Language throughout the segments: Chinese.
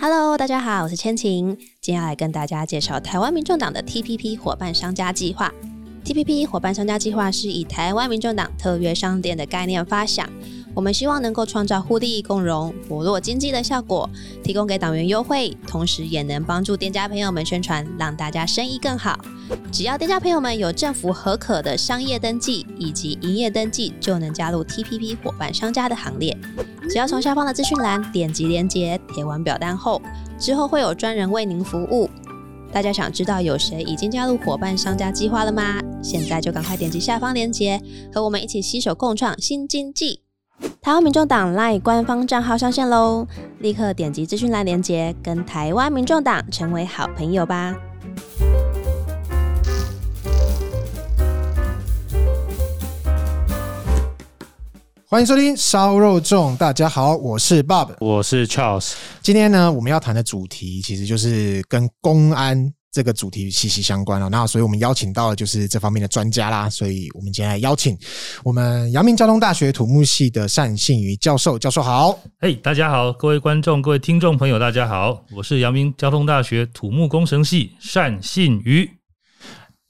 Hello，大家好，我是千晴，今天要来跟大家介绍台湾民众党的 TPP 伙伴商家计划。TPP 伙伴商家计划是以台湾民众党特约商店的概念发想。我们希望能够创造互利共荣、活络经济的效果，提供给党员优惠，同时也能帮助店家朋友们宣传，让大家生意更好。只要店家朋友们有政府核可的商业登记以及营业登记，就能加入 TPP 伙伴商家的行列。只要从下方的资讯栏点击连接，填完表单后，之后会有专人为您服务。大家想知道有谁已经加入伙伴商家计划了吗？现在就赶快点击下方链接，和我们一起携手共创新经济。台湾民众党 LINE 官方账号上线喽！立刻点击资讯栏连接，跟台湾民众党成为好朋友吧！欢迎收听烧肉粽，大家好，我是 Bob，我是 Charles。今天呢，我们要谈的主题其实就是跟公安。这个主题息息相关哦，那所以我们邀请到的就是这方面的专家啦，所以我们今天来邀请我们阳明交通大学土木系的单信宇教授，教授好，嘿，hey, 大家好，各位观众、各位听众朋友，大家好，我是阳明交通大学土木工程系单信宇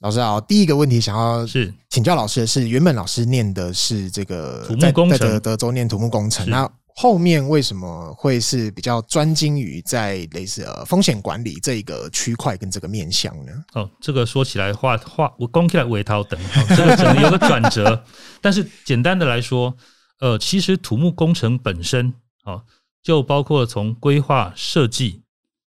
老师好。第一个问题想要是请教老师的是，原本老师念的是这个土木工程，在德德州念土木工程，那。后面为什么会是比较专精于在类似呃风险管理这一个区块跟这个面向呢？哦，这个说起来话话我讲起来尾头等，这个可能有个转折。但是简单的来说，呃，其实土木工程本身啊，就包括从规划设计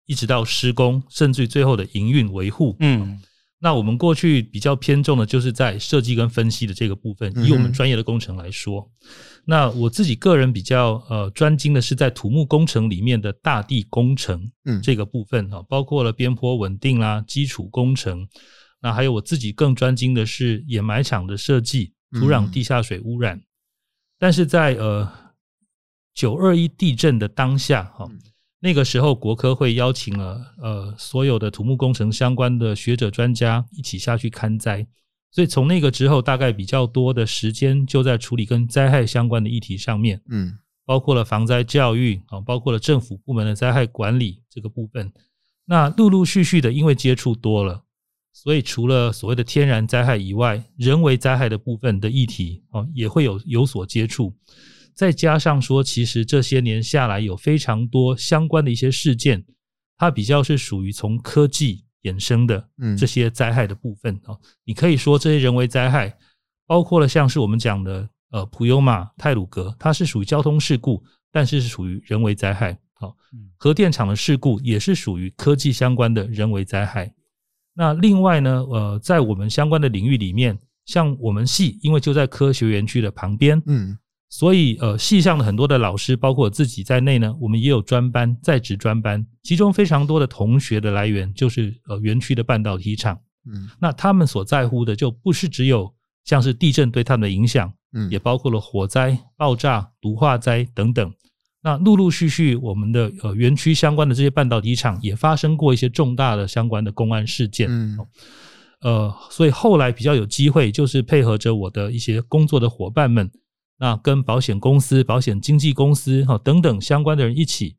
一直到施工，甚至于最后的营运维护，嗯。那我们过去比较偏重的就是在设计跟分析的这个部分，以我们专业的工程来说，那我自己个人比较呃专精的是在土木工程里面的大地工程，嗯，这个部分啊，包括了边坡稳定啦、基础工程，那还有我自己更专精的是掩埋场的设计、土壤地下水污染，嗯、但是在呃九二一地震的当下哈。嗯。那个时候，国科会邀请了呃所有的土木工程相关的学者专家一起下去勘灾，所以从那个之后，大概比较多的时间就在处理跟灾害相关的议题上面，嗯，包括了防灾教育啊，包括了政府部门的灾害管理这个部分。那陆陆续续的，因为接触多了，所以除了所谓的天然灾害以外，人为灾害的部分的议题啊，也会有有所接触。再加上说，其实这些年下来有非常多相关的一些事件，它比较是属于从科技衍生的这些灾害的部分啊。嗯、你可以说这些人为灾害，包括了像是我们讲的呃普悠玛泰鲁格，它是属于交通事故，但是是属于人为灾害。好，核电厂的事故也是属于科技相关的人为灾害。那另外呢，呃，在我们相关的领域里面，像我们系因为就在科学园区的旁边，嗯。所以，呃，系上的很多的老师，包括我自己在内呢，我们也有专班，在职专班，其中非常多的同学的来源就是呃园区的半导体厂，嗯，那他们所在乎的就不是只有像是地震对他们的影响，嗯，也包括了火灾、爆炸、毒化灾等等。那陆陆续续，我们的呃园区相关的这些半导体厂也发生过一些重大的相关的公安事件，嗯，呃，所以后来比较有机会，就是配合着我的一些工作的伙伴们。那跟保险公司、保险经纪公司哈等等相关的人一起，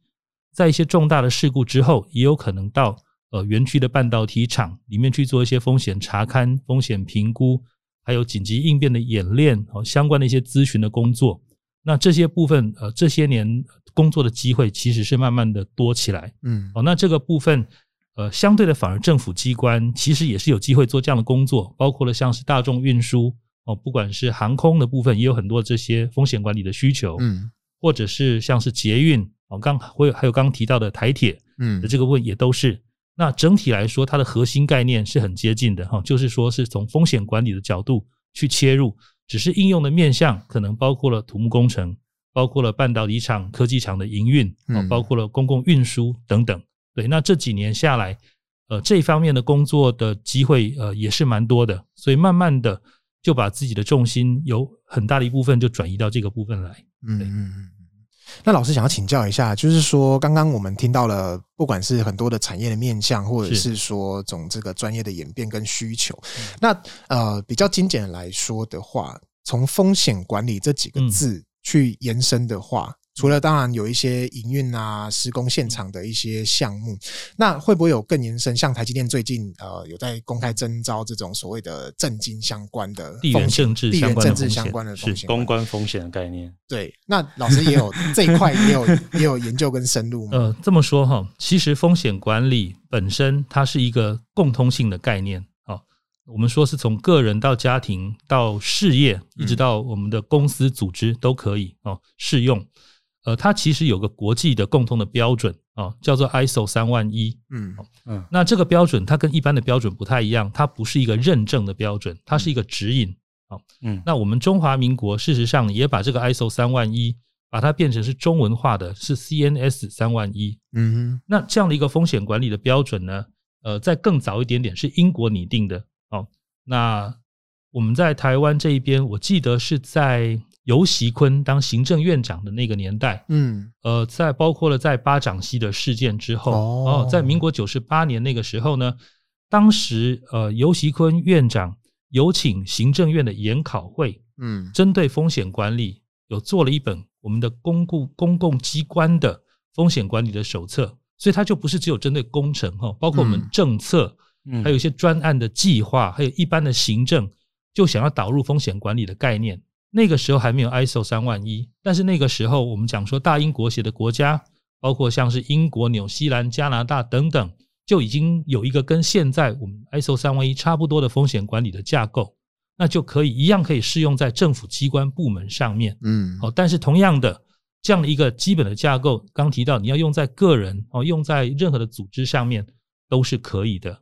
在一些重大的事故之后，也有可能到呃园区的半导体厂里面去做一些风险查勘、风险评估，还有紧急应变的演练和相关的一些咨询的工作。那这些部分呃这些年工作的机会其实是慢慢的多起来，嗯，哦，那这个部分呃相对的反而政府机关其实也是有机会做这样的工作，包括了像是大众运输。哦，不管是航空的部分，也有很多这些风险管理的需求，嗯，或者是像是捷运，哦，刚会还有刚刚提到的台铁，嗯，的这个问也都是。那整体来说，它的核心概念是很接近的，哈，就是说是从风险管理的角度去切入，只是应用的面向可能包括了土木工程，包括了半导体厂、科技厂的营运，哦，包括了公共运输等等。对，那这几年下来，呃，这方面的工作的机会，呃，也是蛮多的，所以慢慢的。就把自己的重心有很大的一部分就转移到这个部分来。嗯嗯嗯。那老师想要请教一下，就是说刚刚我们听到了，不管是很多的产业的面向，或者是说总这个专业的演变跟需求，那呃比较精简来说的话，从风险管理这几个字去延伸的话，嗯、除了当然有一些营运啊、施工现场的一些项目，那会不会有更延伸？像台积电最近呃有在公开征招这种所谓的政经相关的地缘政治、地缘政治相关的风险、公关风险的概念。对，那老师也有 这一块也有也有研究跟深入吗？呃，这么说哈，其实风险管理本身它是一个共通性的概念。我们说是从个人到家庭到事业，一直到我们的公司组织都可以哦适用。呃，它其实有个国际的共通的标准啊，叫做 ISO 三万一。嗯嗯，那这个标准它跟一般的标准不太一样，它不是一个认证的标准，它是一个指引。啊，嗯，那我们中华民国事实上也把这个 ISO 三万一把它变成是中文化的，是 CNS 三万一。嗯哼，那这样的一个风险管理的标准呢，呃，在更早一点点是英国拟定的。哦，那我们在台湾这一边，我记得是在游锡堃当行政院长的那个年代，嗯，呃，在包括了在巴掌溪的事件之后，哦，在民国九十八年那个时候呢，当时呃尤习坤院长有请行政院的研考会，嗯，针对风险管理有做了一本我们的公共公共机关的风险管理的手册，所以它就不是只有针对工程哈，包括我们政策。还有一些专案的计划，还有一般的行政，就想要导入风险管理的概念。那个时候还没有 ISO 三万一，但是那个时候我们讲说大英国协的国家，包括像是英国、纽西兰、加拿大等等，就已经有一个跟现在我们 ISO 三万一差不多的风险管理的架构，那就可以一样可以适用在政府机关部门上面。嗯，好，但是同样的这样的一个基本的架构，刚提到你要用在个人哦，用在任何的组织上面都是可以的。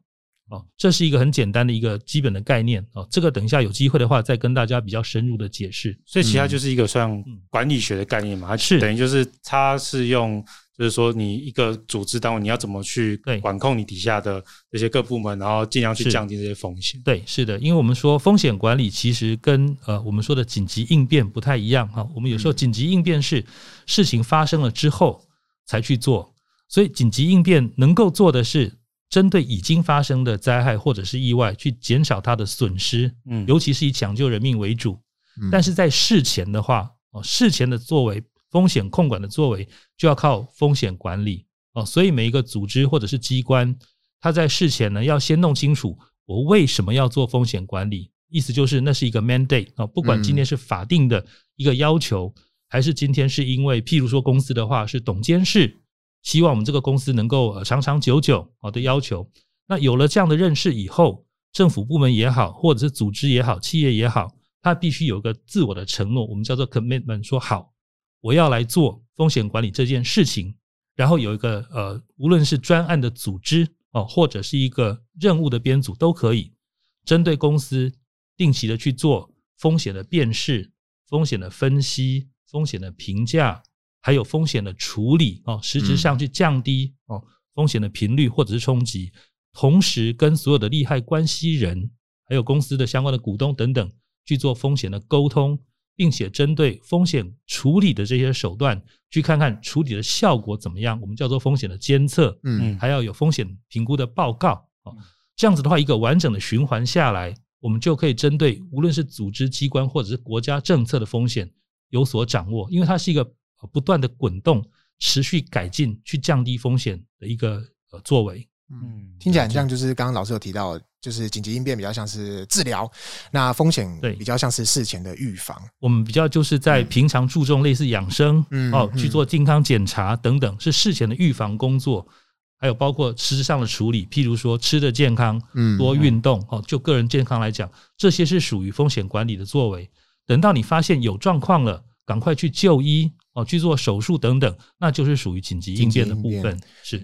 哦，这是一个很简单的一个基本的概念哦。这个等一下有机会的话，再跟大家比较深入的解释。所以，其他就是一个算管理学的概念嘛，它是等于就是它是用，就是说你一个组织单位，你要怎么去管控你底下的这些各部门，然后尽量去降低这些风险。对，是的，因为我们说风险管理其实跟呃我们说的紧急应变不太一样哈。我们有时候紧急应变是事情发生了之后才去做，所以紧急应变能够做的是。针对已经发生的灾害或者是意外，去减少它的损失，嗯，尤其是以抢救人命为主。但是在事前的话，哦，事前的作为，风险控管的作为，就要靠风险管理哦。所以每一个组织或者是机关，它在事前呢，要先弄清楚我为什么要做风险管理，意思就是那是一个 mandate 啊，不管今天是法定的一个要求，还是今天是因为，譬如说公司的话是董监事。希望我们这个公司能够长长久久好的要求。那有了这样的认识以后，政府部门也好，或者是组织也好，企业也好，它必须有个自我的承诺，我们叫做 commitment，说好，我要来做风险管理这件事情。然后有一个呃，无论是专案的组织哦，或者是一个任务的编组都可以，针对公司定期的去做风险的辨识、风险的分析、风险的评价。还有风险的处理哦，实质上去降低哦风险的频率或者是冲击，同时跟所有的利害关系人，还有公司的相关的股东等等去做风险的沟通，并且针对风险处理的这些手段，去看看处理的效果怎么样。我们叫做风险的监测，嗯，还要有风险评估的报告哦。这样子的话，一个完整的循环下来，我们就可以针对无论是组织机关或者是国家政策的风险有所掌握，因为它是一个。不断的滚动，持续改进，去降低风险的一个呃作为。嗯，听起来很像，就是刚刚老师有提到，就是紧急应变比较像是治疗，那风险对比较像是事前的预防。我们比较就是在平常注重类似养生，嗯，哦，去做健康检查等等，是事前的预防工作，还有包括实质上的处理，譬如说吃的健康，嗯，多运动，哦，就个人健康来讲，这些是属于风险管理的作为。等到你发现有状况了，赶快去就医。哦，去做手术等等，那就是属于紧急应变的部分。是，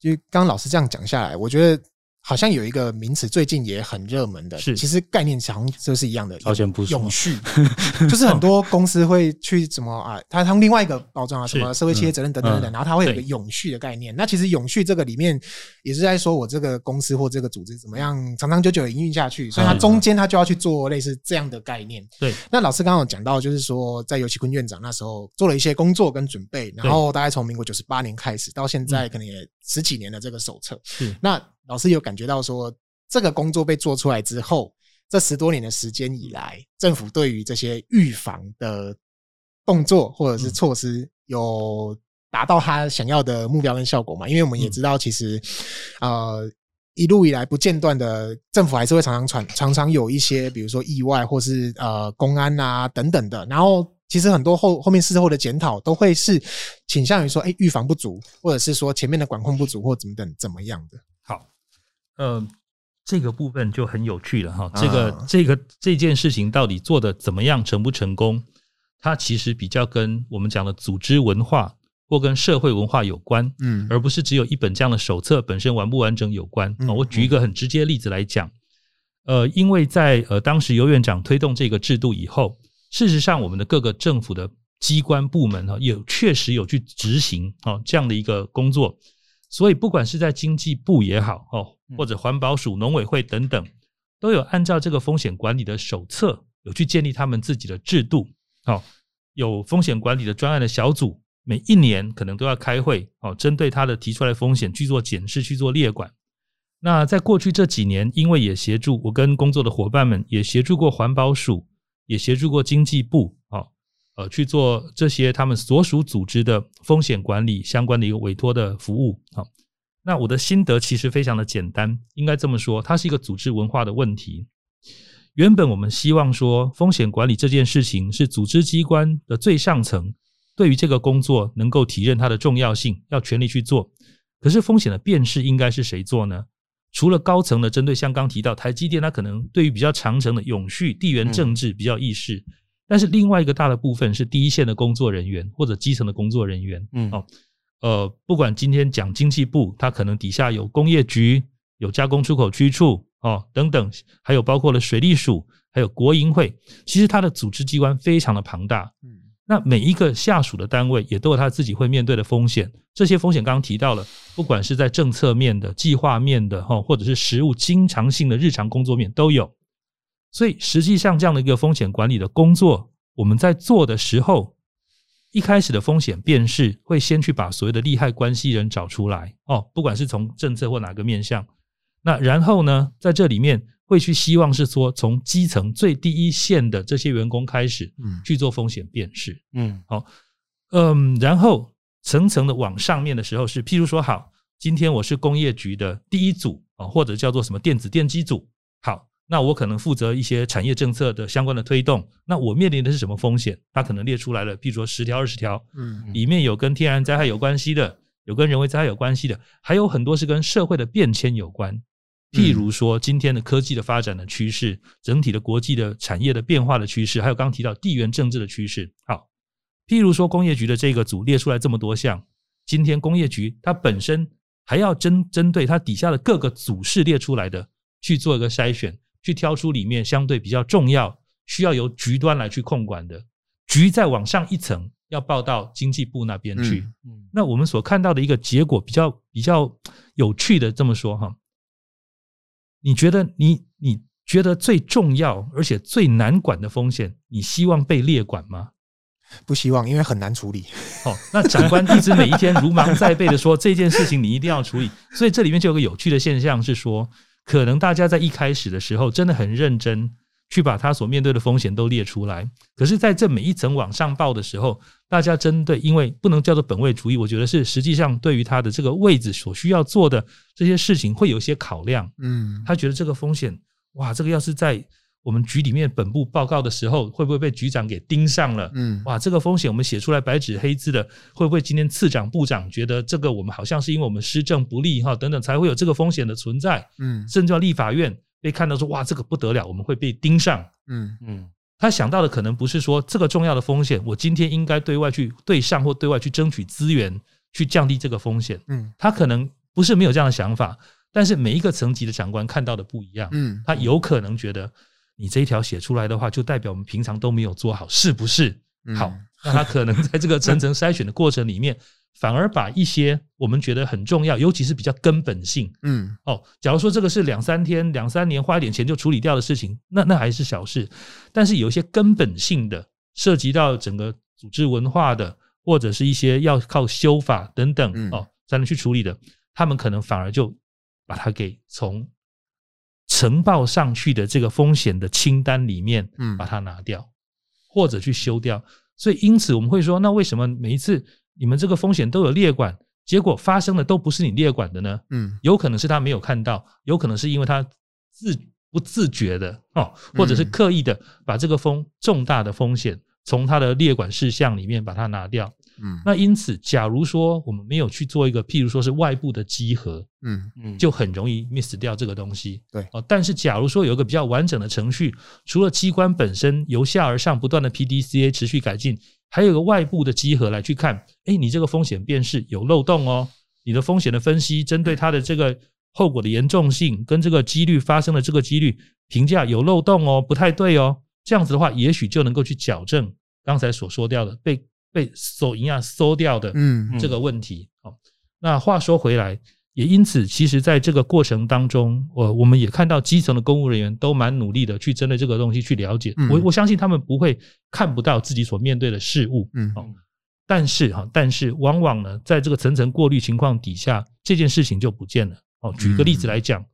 就刚刚老师这样讲下来，我觉得。好像有一个名词最近也很热门的，是。其实概念好像就是一样的，好像不是永续，就是很多公司会去怎么啊，它他们另外一个包装啊，什么社会企业责任等等等等，然后它会有一个永续的概念。那其实永续这个里面也是在说我这个公司或这个组织怎么样长长久久营运下去，所以它中间它就要去做类似这样的概念。对，那老师刚刚有讲到，就是说在尤其坤院长那时候做了一些工作跟准备，然后大概从民国九十八年开始到现在，可能也十几年的这个手册。是。那。老师有感觉到说，这个工作被做出来之后，这十多年的时间以来，政府对于这些预防的动作或者是措施有达到他想要的目标跟效果嘛？因为我们也知道，其实呃一路以来不间断的政府还是会常常传常常有一些，比如说意外或是呃公安啊等等的，然后。其实很多后后面事后的检讨都会是倾向于说，哎，预防不足，或者是说前面的管控不足，或怎么等怎么样的。好，呃，这个部分就很有趣了哈。这个、啊、这个这件事情到底做的怎么样，成不成功？它其实比较跟我们讲的组织文化或跟社会文化有关，嗯，而不是只有一本这样的手册本身完不完整有关。我举一个很直接的例子来讲，呃，因为在呃当时尤院长推动这个制度以后。事实上，我们的各个政府的机关部门哈，也确实有去执行啊这样的一个工作。所以，不管是在经济部也好哦，或者环保署、农委会等等，都有按照这个风险管理的手册，有去建立他们自己的制度。好，有风险管理的专案的小组，每一年可能都要开会哦，针对他的提出来风险去做检视、去做列管。那在过去这几年，因为也协助我跟工作的伙伴们也协助过环保署。也协助过经济部啊，呃，去做这些他们所属组织的风险管理相关的一个委托的服务啊。那我的心得其实非常的简单，应该这么说，它是一个组织文化的问题。原本我们希望说，风险管理这件事情是组织机关的最上层对于这个工作能够体认它的重要性，要全力去做。可是风险的辨识应该是谁做呢？除了高层的针对，像刚提到台积电，它可能对于比较长程的永续地缘政治比较意识，但是另外一个大的部分是第一线的工作人员或者基层的工作人员。嗯，哦，呃，不管今天讲经济部，它可能底下有工业局、有加工出口区处哦等等，还有包括了水利署，还有国营会，其实它的组织机关非常的庞大。嗯。那每一个下属的单位也都有他自己会面对的风险，这些风险刚刚提到了，不管是在政策面的、计划面的，哈，或者是实务经常性的日常工作面都有。所以实际上这样的一个风险管理的工作，我们在做的时候，一开始的风险辨识会先去把所谓的利害关系人找出来，哦，不管是从政策或哪个面向，那然后呢，在这里面。会去希望是说，从基层最第一线的这些员工开始，嗯，去做风险辨识，嗯，好，嗯，然后层层的往上面的时候是，譬如说，好，今天我是工业局的第一组啊，或者叫做什么电子电机组，好，那我可能负责一些产业政策的相关的推动，那我面临的是什么风险？它可能列出来了，譬如说十条二十条，嗯，里面有跟天然灾害有关系的，有跟人为灾害有关系的，还有很多是跟社会的变迁有关。譬如说，今天的科技的发展的趋势，整体的国际的产业的变化的趋势，还有刚刚提到地缘政治的趋势。好，譬如说工业局的这个组列出来这么多项，今天工业局它本身还要针针对它底下的各个组室列出来的去做一个筛选，去挑出里面相对比较重要、需要由局端来去控管的局，再往上一层要报到经济部那边去。嗯，那我们所看到的一个结果比较比较有趣的这么说哈。你觉得你你觉得最重要而且最难管的风险，你希望被列管吗？不希望，因为很难处理。哦，那长官一直每一天如芒在背的说这件事情你一定要处理，所以这里面就有个有趣的现象是说，可能大家在一开始的时候真的很认真。去把他所面对的风险都列出来，可是在这每一层往上报的时候，大家针对，因为不能叫做本位主义，我觉得是实际上对于他的这个位置所需要做的这些事情会有一些考量。嗯，他觉得这个风险，哇，这个要是在我们局里面本部报告的时候，会不会被局长给盯上了？嗯，哇，这个风险我们写出来白纸黑字的，会不会今天次长部长觉得这个我们好像是因为我们施政不力哈等等才会有这个风险的存在？嗯，甚至要立法院。被看到说哇，这个不得了，我们会被盯上。嗯嗯，他想到的可能不是说这个重要的风险，我今天应该对外去对上或对外去争取资源，去降低这个风险。嗯，他可能不是没有这样的想法，但是每一个层级的长官看到的不一样。嗯，他有可能觉得你这一条写出来的话，就代表我们平常都没有做好，是不是？好，那他可能在这个层层筛选的过程里面。反而把一些我们觉得很重要，尤其是比较根本性，嗯，哦，假如说这个是两三天、两三年花一点钱就处理掉的事情，那那还是小事。但是有一些根本性的，涉及到整个组织文化的，或者是一些要靠修法等等哦才能去处理的，他们可能反而就把它给从呈报上去的这个风险的清单里面，嗯，把它拿掉，或者去修掉。所以因此我们会说，那为什么每一次你们这个风险都有列管，结果发生的都不是你列管的呢？嗯，有可能是他没有看到，有可能是因为他自不自觉的哦，或者是刻意的把这个风重大的风险从他的列管事项里面把它拿掉。嗯，那因此，假如说我们没有去做一个，譬如说是外部的集合，嗯嗯，就很容易 miss 掉这个东西。对哦，但是假如说有一个比较完整的程序，除了机关本身由下而上不断的 PDCA 持续改进，还有个外部的集合来去看，哎，你这个风险辨识有漏洞哦，你的风险的分析针对它的这个后果的严重性跟这个几率发生的这个几率评价有漏洞哦，不太对哦，这样子的话，也许就能够去矫正刚才所说掉的被。被收一样收掉的，嗯，这个问题。好，那话说回来，也因此，其实在这个过程当中，我我们也看到基层的公务人员都蛮努力的去针对这个东西去了解。我我相信他们不会看不到自己所面对的事物，嗯，哦但是哈，但是往往呢，在这个层层过滤情况底下，这件事情就不见了。哦，举个例子来讲。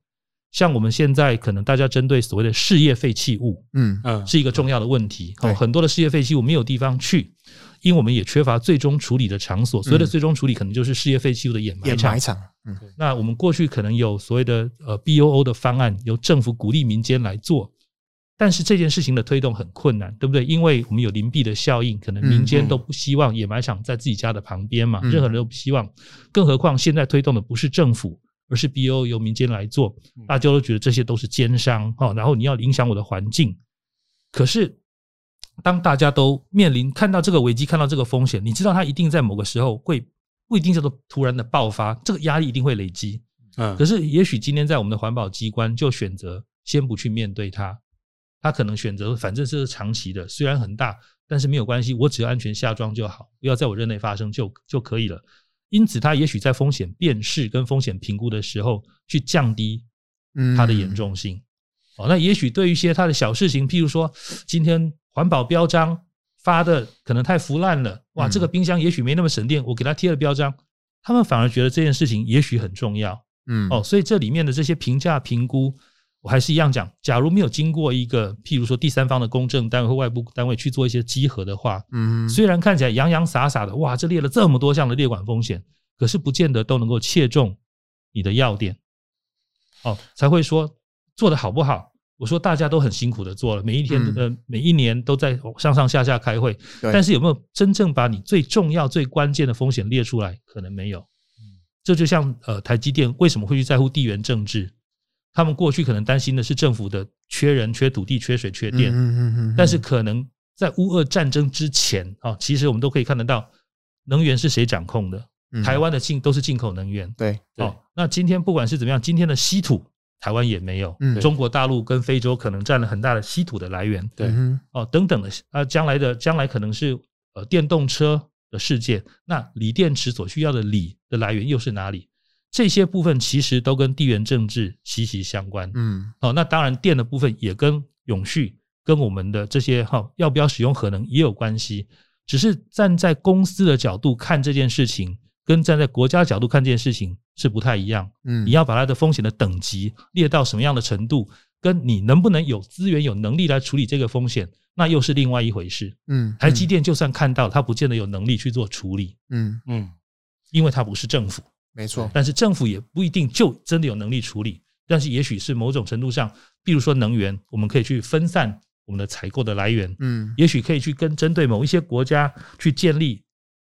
像我们现在可能大家针对所谓的事业废弃物，嗯嗯，是一个重要的问题。哦，很多的事业废弃物没有地方去，因为我们也缺乏最终处理的场所。所谓的最终处理，可能就是事业废弃物的掩埋场。掩埋场，嗯。那我们过去可能有所谓的呃 BOO 的方案，由政府鼓励民间来做，但是这件事情的推动很困难，对不对？因为我们有邻避的效应，可能民间都不希望掩埋场在自己家的旁边嘛，任何人都不希望。更何况现在推动的不是政府。而是 BO 由民间来做，大家都觉得这些都是奸商哈，然后你要影响我的环境。可是，当大家都面临看到这个危机，看到这个风险，你知道它一定在某个时候会不一定叫做突然的爆发，这个压力一定会累积。嗯，可是也许今天在我们的环保机关就选择先不去面对它，他可能选择反正是长期的，虽然很大，但是没有关系，我只要安全下装就好，不要在我任内发生就就可以了。因此，他也许在风险辨识跟风险评估的时候，去降低它的严重性。哦，那也许对于一些他的小事情，譬如说，今天环保标章发的可能太腐烂了，哇，这个冰箱也许没那么省电，我给他贴了标章，他们反而觉得这件事情也许很重要。嗯，哦，所以这里面的这些评价评估。我还是一样讲，假如没有经过一个，譬如说第三方的公证单位或外部单位去做一些稽核的话，嗯，虽然看起来洋洋洒洒的，哇，这列了这么多项的列管风险，可是不见得都能够切中你的要点，哦，才会说做的好不好？我说大家都很辛苦的做了，每一天呃，每一年都在上上下下开会，但是有没有真正把你最重要、最关键的风险列出来？可能没有。这就像呃，台积电为什么会去在乎地缘政治？他们过去可能担心的是政府的缺人、缺土地、缺水、缺电，但是可能在乌俄战争之前啊，其实我们都可以看得到，能源是谁掌控的？台湾的进都是进口能源。对，哦，那今天不管是怎么样，今天的稀土台湾也没有，中国大陆跟非洲可能占了很大的稀土的来源。对，哦，等等的啊，将来的将来可能是呃电动车的世界，那锂电池所需要的锂的来源又是哪里？这些部分其实都跟地缘政治息息相关。嗯，好，那当然电的部分也跟永续、跟我们的这些哈要不要使用核能也有关系。只是站在公司的角度看这件事情，跟站在国家角度看这件事情是不太一样。嗯，你要把它的风险的等级列到什么样的程度，跟你能不能有资源、有能力来处理这个风险，那又是另外一回事。嗯，台积电就算看到，它不见得有能力去做处理。嗯嗯，因为它不是政府。没错，但是政府也不一定就真的有能力处理，但是也许是某种程度上，比如说能源，我们可以去分散我们的采购的来源，嗯，也许可以去跟针对某一些国家去建立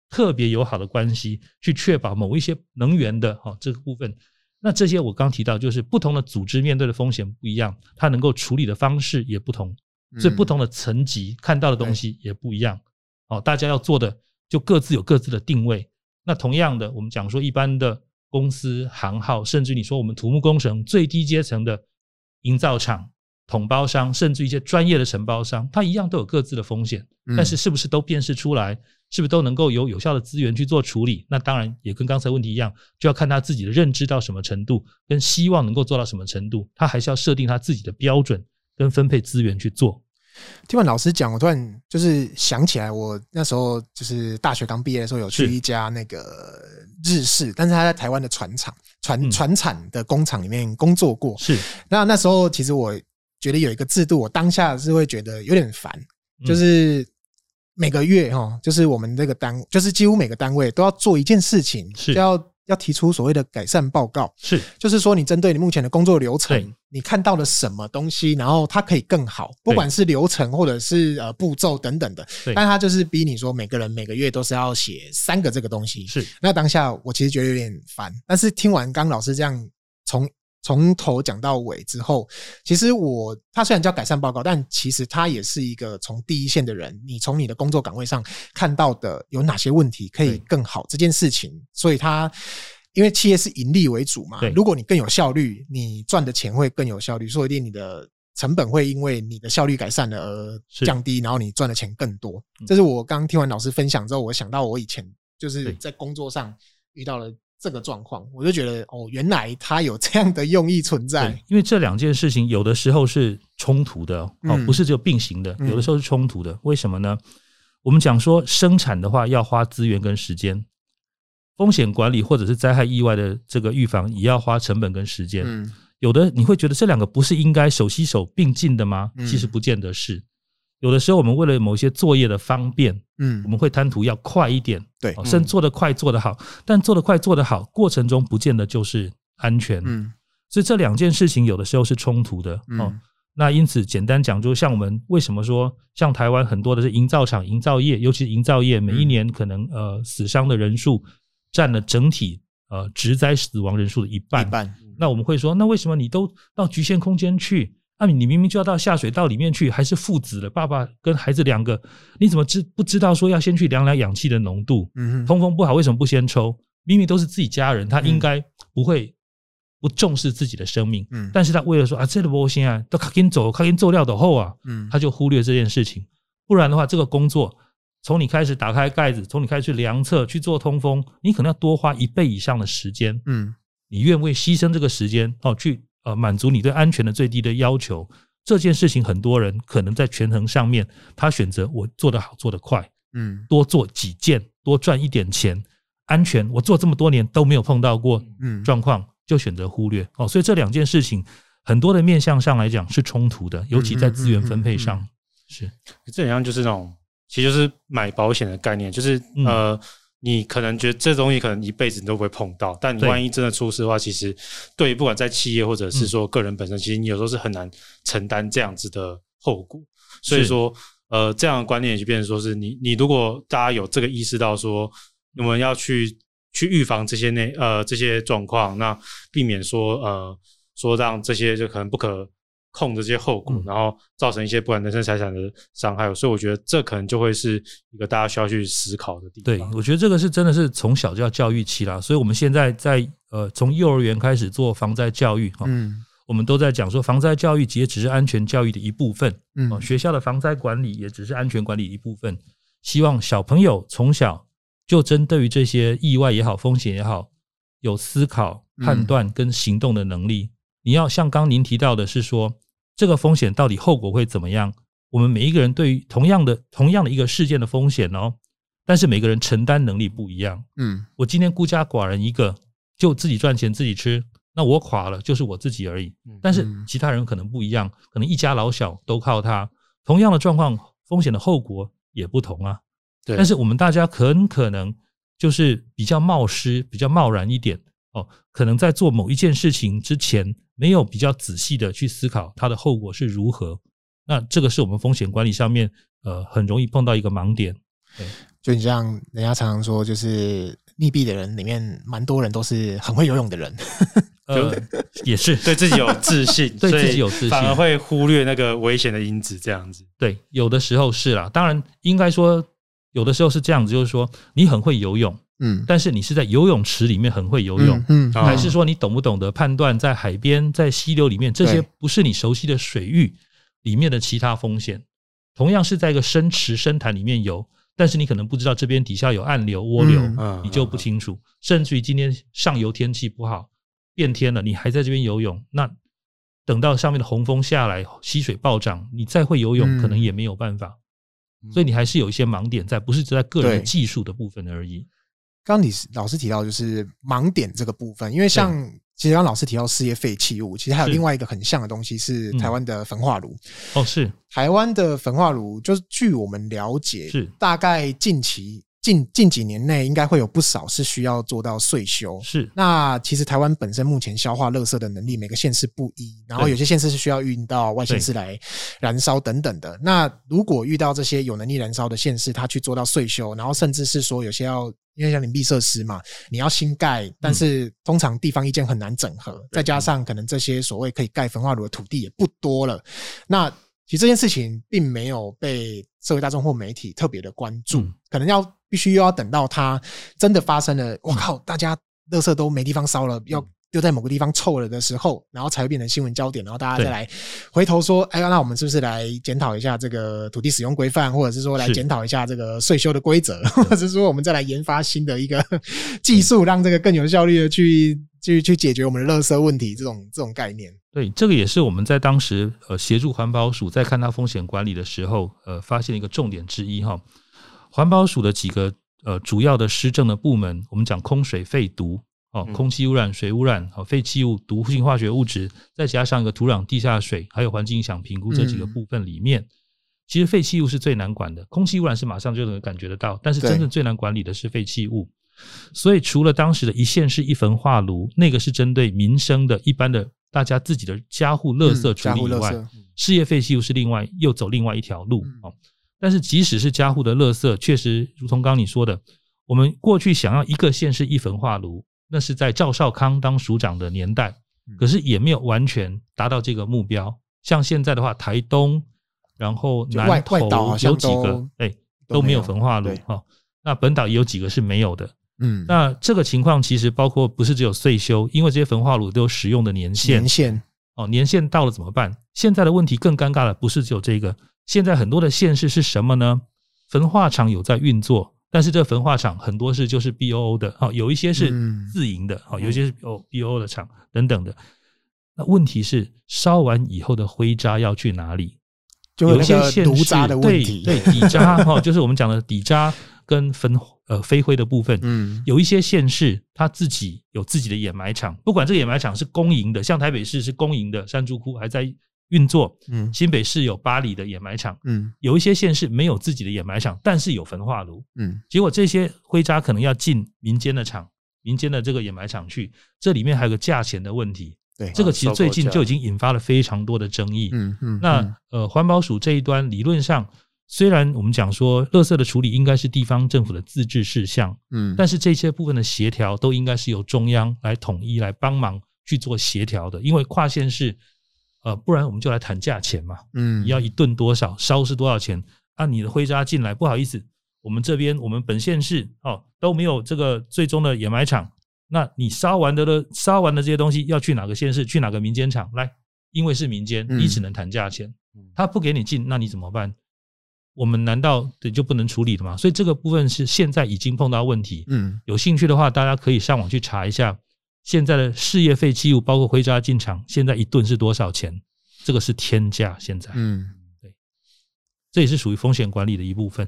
特别友好的关系，去确保某一些能源的哈这个部分。那这些我刚提到，就是不同的组织面对的风险不一样，它能够处理的方式也不同，所以不同的层级看到的东西也不一样。哦，大家要做的就各自有各自的定位。那同样的，我们讲说一般的公司行号，甚至你说我们土木工程最低阶层的营造厂、统包商，甚至一些专业的承包商，它一样都有各自的风险。但是是不是都辨识出来？是不是都能够有有效的资源去做处理？那当然也跟刚才问题一样，就要看他自己的认知到什么程度，跟希望能够做到什么程度，他还是要设定他自己的标准跟分配资源去做。听完老师讲，我突然就是想起来，我那时候就是大学刚毕业的时候，有去一家那个日式，但是他在台湾的船厂、船船产的工厂里面工作过。是，那那时候其实我觉得有一个制度，我当下是会觉得有点烦，就是每个月哈，就是我们这个单，就是几乎每个单位都要做一件事情，是。就要要提出所谓的改善报告，是，就是说你针对你目前的工作流程，你看到了什么东西，然后它可以更好，不管是流程或者是呃步骤等等的，但他就是逼你说每个人每个月都是要写三个这个东西，是。那当下我其实觉得有点烦，但是听完刚老师这样从。从头讲到尾之后，其实我他虽然叫改善报告，但其实他也是一个从第一线的人，你从你的工作岗位上看到的有哪些问题可以更好这件事情，所以他因为企业是盈利为主嘛，如果你更有效率，你赚的钱会更有效率，说不定你的成本会因为你的效率改善了而降低，然后你赚的钱更多。这是我刚听完老师分享之后，我想到我以前就是在工作上遇到了。这个状况，我就觉得哦，原来他有这样的用意存在。因为这两件事情有的时候是冲突的哦，不是只有并行的，有的时候是冲突的。为什么呢？我们讲说生产的话要花资源跟时间，风险管理或者是灾害意外的这个预防也要花成本跟时间。有的你会觉得这两个不是应该手携手并进的吗？其实不见得是。有的时候，我们为了某些作业的方便，嗯，我们会贪图要快一点，对，甚至做得快、做得好。但做得快、做得好过程中，不见得就是安全，嗯。所以这两件事情有的时候是冲突的，哦。那因此，简单讲，就像我们为什么说，像台湾很多的是营造厂、营造业，尤其是营造业，每一年可能呃死伤的人数占了整体呃职灾死亡人数的一半。一半。那我们会说，那为什么你都到局限空间去？那、啊、你明明就要到下水道里面去，还是父子的爸爸跟孩子两个，你怎么知不知道说要先去量量氧气的浓度？嗯，通风不好，为什么不先抽？明明都是自己家人，他应该不会不重视自己的生命。嗯，但是他为了说啊，这个不行啊，都赶紧走，赶紧做料的后啊，嗯，他就忽略这件事情。不然的话，这个工作从你开始打开盖子，从你开始去量测去做通风，你可能要多花一倍以上的时间。嗯，你愿不愿意牺牲这个时间哦去？呃，满足你对安全的最低的要求，这件事情很多人可能在权衡上面，他选择我做得好，做得快，嗯，多做几件，多赚一点钱，安全我做这么多年都没有碰到过，嗯，状况就选择忽略。哦，所以这两件事情很多的面向上来讲是冲突的，尤其在资源分配上是，这好像就是那种，其实就是买保险的概念，就是呃。你可能觉得这东西可能一辈子你都不会碰到，但你万一真的出事的话，其实对，不管在企业或者是说个人本身，其实你有时候是很难承担这样子的后果。所以说，呃，这样的观念就变成说是你，你如果大家有这个意识到说，我们要去去预防这些内呃这些状况，那避免说呃说让这些就可能不可。控这些后果，然后造成一些不管人身财产的伤害，所以我觉得这可能就会是一个大家需要去思考的地方。对，我觉得这个是真的是从小就要教育起啦，所以我们现在在呃从幼儿园开始做防灾教育哈，嗯，我们都在讲说防灾教育其实只是安全教育的一部分，嗯，学校的防灾管理也只是安全管理一部分，希望小朋友从小就针对于这些意外也好、风险也好，有思考、判断跟行动的能力。你要像刚您提到的是说。这个风险到底后果会怎么样？我们每一个人对于同样的同样的一个事件的风险哦，但是每个人承担能力不一样。嗯，我今天孤家寡人一个，就自己赚钱自己吃，那我垮了就是我自己而已。但是其他人可能不一样，可能一家老小都靠他。同样的状况，风险的后果也不同啊。对。但是我们大家很可能就是比较冒失，比较贸然一点哦，可能在做某一件事情之前。没有比较仔细的去思考它的后果是如何，那这个是我们风险管理上面呃很容易碰到一个盲点。对，就你像人家常常说，就是溺毙的人里面蛮多人都是很会游泳的人，呃，也是对自己有自信，对自己有自信，反而会忽略那个危险的因子，这样子。对，有的时候是啦，当然应该说有的时候是这样子，就是说你很会游泳。嗯，但是你是在游泳池里面很会游泳，嗯，还是说你懂不懂得判断在海边、在溪流里面这些不是你熟悉的水域里面的其他风险？同样是在一个深池、深潭里面游，但是你可能不知道这边底下有暗流、涡流，你就不清楚。甚至于今天上游天气不好，变天了，你还在这边游泳，那等到上面的洪峰下来，溪水暴涨，你再会游泳，可能也没有办法。所以你还是有一些盲点在，不是只在个人技术的部分而已。刚刚你老师提到就是盲点这个部分，因为像其实刚刚老师提到事业废弃物，其实还有另外一个很像的东西是台湾的焚化炉。哦，是台湾的焚化炉，就是据我们了解，是大概近期。近近几年内，应该会有不少是需要做到税修。是，那其实台湾本身目前消化垃圾的能力，每个县市不一，然后有些县市是需要运到外县市来燃烧等等的。那如果遇到这些有能力燃烧的县市，他去做到税修，然后甚至是说有些要，因为像隐蔽设施嘛，你要新盖，但是通常地方意见很难整合，再加上可能这些所谓可以盖焚化炉的土地也不多了，那。其实这件事情并没有被社会大众或媒体特别的关注，嗯、可能要必须又要等到它真的发生了，我靠，大家垃圾都没地方烧了，要丢在某个地方臭了的时候，然后才会变成新闻焦点，然后大家再来回头说，哎呀，那我们是不是来检讨一下这个土地使用规范，或者是说来检讨一下这个税修的规则，或者是说我们再来研发新的一个技术，让这个更有效率的去去去解决我们的垃圾问题，这种这种概念。对，这个也是我们在当时呃协助环保署在看它风险管理的时候，呃发现一个重点之一哈。环保署的几个呃主要的施政的部门，我们讲空水废毒哦，空气污染、水污染、哦废弃物、毒性化学物质，再加上一个土壤、地下水还有环境影响评估这几个部分里面，其实废弃物是最难管的。空气污染是马上就能感觉得到，但是真正最难管理的是废弃物。所以除了当时的一线是一焚化炉，那个是针对民生的一般的。大家自己的家户垃圾处理以外，事业废弃物是另外又走另外一条路哦。但是即使是家户的垃圾，确实如同刚你说的，我们过去想要一个县市一焚化炉，那是在赵少康当署长的年代，可是也没有完全达到这个目标。像现在的话，台东，然后南投有几个，哎，都没有焚化炉哈。那本岛也有几个是没有的。嗯，那这个情况其实包括不是只有岁修，因为这些焚化炉都有使用的年限。年限哦，年限到了怎么办？现在的问题更尴尬的不是只有这个，现在很多的县市是什么呢？焚化厂有在运作，但是这焚化厂很多是就是 BOO 的，哦，有一些是自营的，哦，有一些是哦 BOO 的厂等等的。那问题是烧完以后的灰渣要去哪里？有一些县市对对底渣哈，就是我们讲的底渣跟焚。呃，飞灰的部分，嗯，有一些县市，它自己有自己的掩埋场，不管这个掩埋场是公营的，像台北市是公营的山竹窟还在运作，嗯，新北市有巴黎的掩埋场，嗯，有一些县市没有自己的掩埋场，但是有焚化炉，嗯，结果这些灰渣可能要进民间的厂，民间的这个掩埋场去，这里面还有个价钱的问题，对，这个其实最近就已经引发了非常多的争议，嗯嗯，那呃，环保署这一端理论上。虽然我们讲说，垃圾的处理应该是地方政府的自治事项，嗯，但是这些部分的协调都应该是由中央来统一来帮忙去做协调的，因为跨县市，呃，不然我们就来谈价钱嘛，嗯，你要一吨多少，烧是多少钱？按、啊、你的灰渣进来，不好意思，我们这边我们本县市哦都没有这个最终的掩埋场，那你烧完的了，烧完的这些东西要去哪个县市，去哪个民间厂来？因为是民间，你只能谈价钱，他不给你进，那你怎么办？我们难道对就不能处理的吗？所以这个部分是现在已经碰到问题。嗯，有兴趣的话，大家可以上网去查一下现在的事业废弃物，包括灰渣进场，现在一吨是多少钱？这个是天价。现在，嗯，对，这也是属于风险管理的一部分。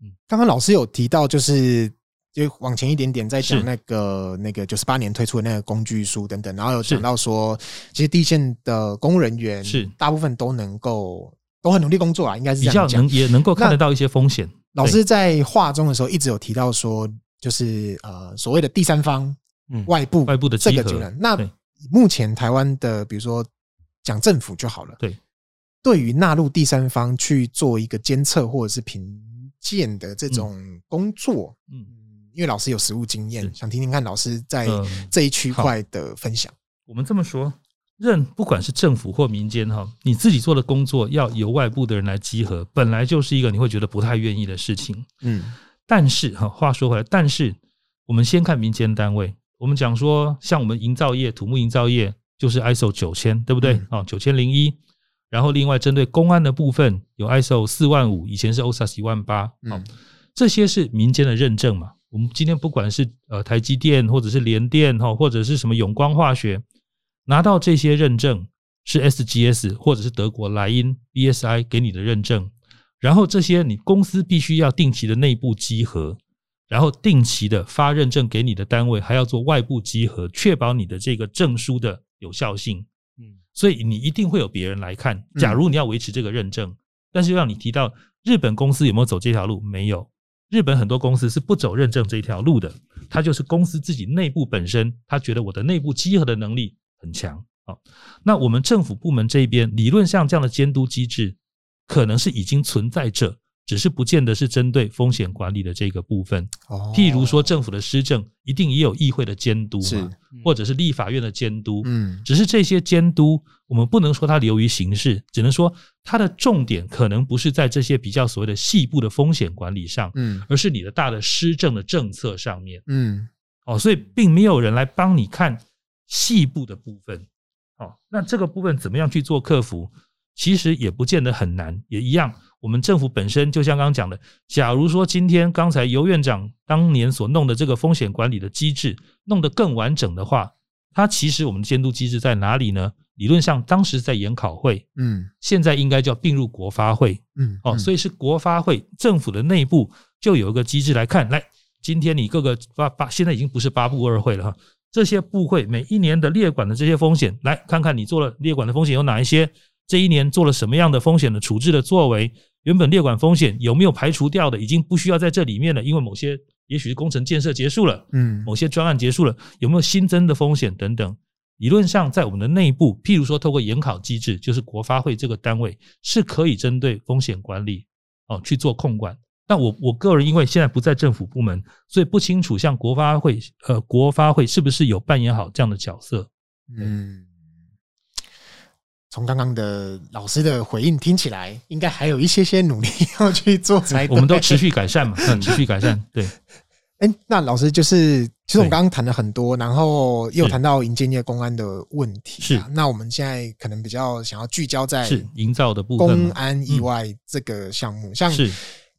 嗯，刚刚老师有提到，就是就往前一点点，在讲那个那个九十八年推出的那个工具书等等，然后有讲到说，其实第一线的公务人员是大部分都能够。都很努力工作啊，应该是这样讲，比较能也能够看得到一些风险。老师在话中的时候一直有提到说，就是呃所谓的第三方、外部、外部的这个技能。那目前台湾的，比如说讲政府就好了，对，对于纳入第三方去做一个监测或者是评鉴的这种工作，嗯，因为老师有实务经验，想听听看老师在这一区块的分享。我们这么说。任不管是政府或民间哈，你自己做的工作要由外部的人来集合，本来就是一个你会觉得不太愿意的事情。嗯，但是哈，话说回来，但是我们先看民间单位，我们讲说，像我们营造业、土木营造业就是 ISO 九千，对不对？啊，九千零一。然后另外针对公安的部分有 ISO 四万五，以前是 OSAS 一万八。嗯，这些是民间的认证嘛。我们今天不管是呃台积电，或者是联电哈，或者是什么永光化学。拿到这些认证是 SGS 或者是德国莱茵 BSI 给你的认证，然后这些你公司必须要定期的内部稽核，然后定期的发认证给你的单位，还要做外部集合，确保你的这个证书的有效性。嗯，所以你一定会有别人来看。假如你要维持这个认证，但是又让你提到日本公司有没有走这条路？没有，日本很多公司是不走认证这条路的。它就是公司自己内部本身，他觉得我的内部稽核的能力很强。好，那我们政府部门这边理论上这样的监督机制，可能是已经存在着。只是不见得是针对风险管理的这个部分，譬如说政府的施政一定也有议会的监督嘛，或者是立法院的监督，嗯，只是这些监督我们不能说它流于形式，只能说它的重点可能不是在这些比较所谓的细部的风险管理上，嗯，而是你的大的施政的政策上面，嗯，哦，所以并没有人来帮你看细部的部分，哦，那这个部分怎么样去做克服，其实也不见得很难，也一样。我们政府本身就像刚刚讲的，假如说今天刚才尤院长当年所弄的这个风险管理的机制弄得更完整的话，它其实我们的监督机制在哪里呢？理论上当时在研考会，嗯，现在应该叫并入国发会，嗯，哦，所以是国发会政府的内部就有一个机制来看，来，今天你各个八八现在已经不是八部二会了哈，这些部会每一年的列管的这些风险，来看看你做了列管的风险有哪一些，这一年做了什么样的风险的处置的作为。原本列管风险有没有排除掉的，已经不需要在这里面了，因为某些也许是工程建设结束了，嗯，某些专案结束了，有没有新增的风险等等？理论上，在我们的内部，譬如说透过研考机制，就是国发会这个单位是可以针对风险管理哦去做控管。但我我个人因为现在不在政府部门，所以不清楚像国发会呃国发会是不是有扮演好这样的角色？嗯。从刚刚的老师的回应听起来，应该还有一些些努力要去做才。我们都持续改善嘛，持续改善。对，哎，那老师就是，其实我们刚刚谈了很多，然后又谈到营建业公安的问题。是，那我们现在可能比较想要聚焦在营造的部分，公安意外这个项目。像是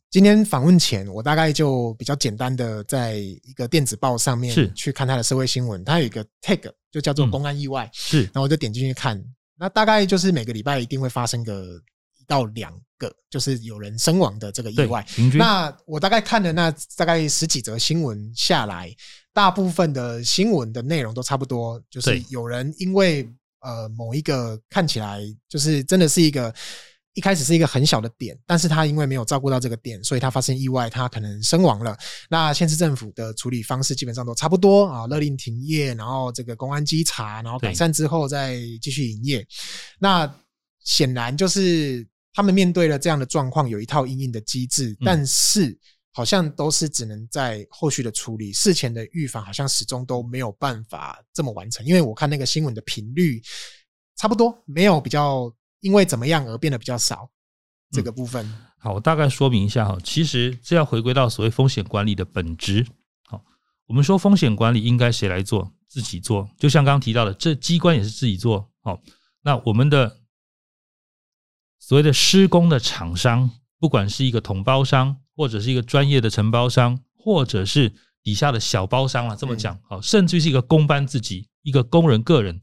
今天访问前，我大概就比较简单的在一个电子报上面去看他的社会新闻，它有一个 tag 就叫做公安意外。是，然后我就点进去看。那大概就是每个礼拜一定会发生个一到两个，就是有人身亡的这个意外。那我大概看了那大概十几则新闻下来，大部分的新闻的内容都差不多，就是有人因为呃某一个看起来就是真的是一个。一开始是一个很小的点，但是他因为没有照顾到这个点，所以他发生意外，他可能身亡了。那县市政府的处理方式基本上都差不多啊，勒令停业，然后这个公安稽查，然后改善之后再继续营业。那显然就是他们面对了这样的状况，有一套应应的机制，但是好像都是只能在后续的处理，事前的预防好像始终都没有办法这么完成。因为我看那个新闻的频率差不多，没有比较。因为怎么样而变得比较少，这个部分。嗯，好，我大概说明一下哈。其实这要回归到所谓风险管理的本质。好，我们说风险管理应该谁来做？自己做。就像刚刚提到的，这机关也是自己做。好，那我们的所谓的施工的厂商，不管是一个统包商，或者是一个专业的承包商，或者是底下的小包商啊，这么讲，好，甚至是一个工班自己，一个工人个人。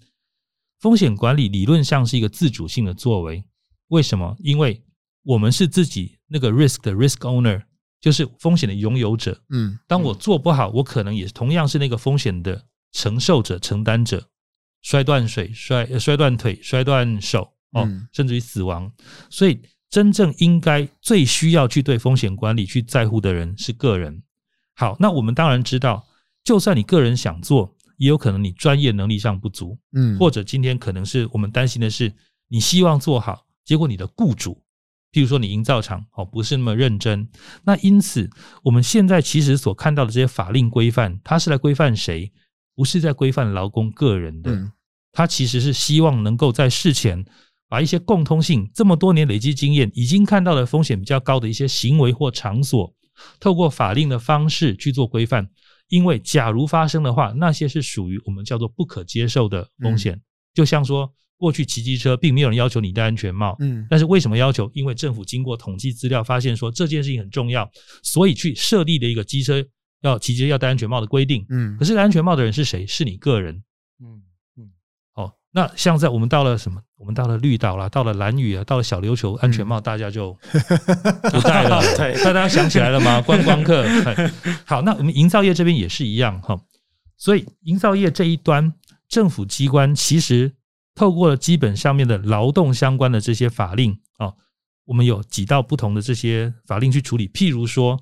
风险管理理论上是一个自主性的作为，为什么？因为我们是自己那个 risk 的 risk owner，就是风险的拥有者。嗯，当我做不好，我可能也同样是那个风险的承受者、承担者，摔断水、摔摔断腿、摔断手，哦，甚至于死亡。所以，真正应该最需要去对风险管理去在乎的人是个人。好，那我们当然知道，就算你个人想做。也有可能你专业能力上不足，嗯，或者今天可能是我们担心的是，你希望做好，结果你的雇主，譬如说你营造厂哦，不是那么认真。那因此，我们现在其实所看到的这些法令规范，它是来规范谁？不是在规范劳工个人的，它其实是希望能够在事前把一些共通性，这么多年累积经验，已经看到的风险比较高的一些行为或场所，透过法令的方式去做规范。因为假如发生的话，那些是属于我们叫做不可接受的风险。就像说，过去骑机车并没有人要求你戴安全帽，嗯，但是为什么要求？因为政府经过统计资料发现说这件事情很重要，所以去设立的一个机车要骑机车要戴安全帽的规定，嗯。可是戴安全帽的人是谁？是你个人，嗯那像在我们到了什么？我们到了绿岛啦，到了蓝屿啊，到了小琉球，安全帽大家就 不戴了。对，大家想起来了吗？观光客。好，那我们营造业这边也是一样哈。所以营造业这一端，政府机关其实透过了基本上面的劳动相关的这些法令啊，我们有几道不同的这些法令去处理。譬如说，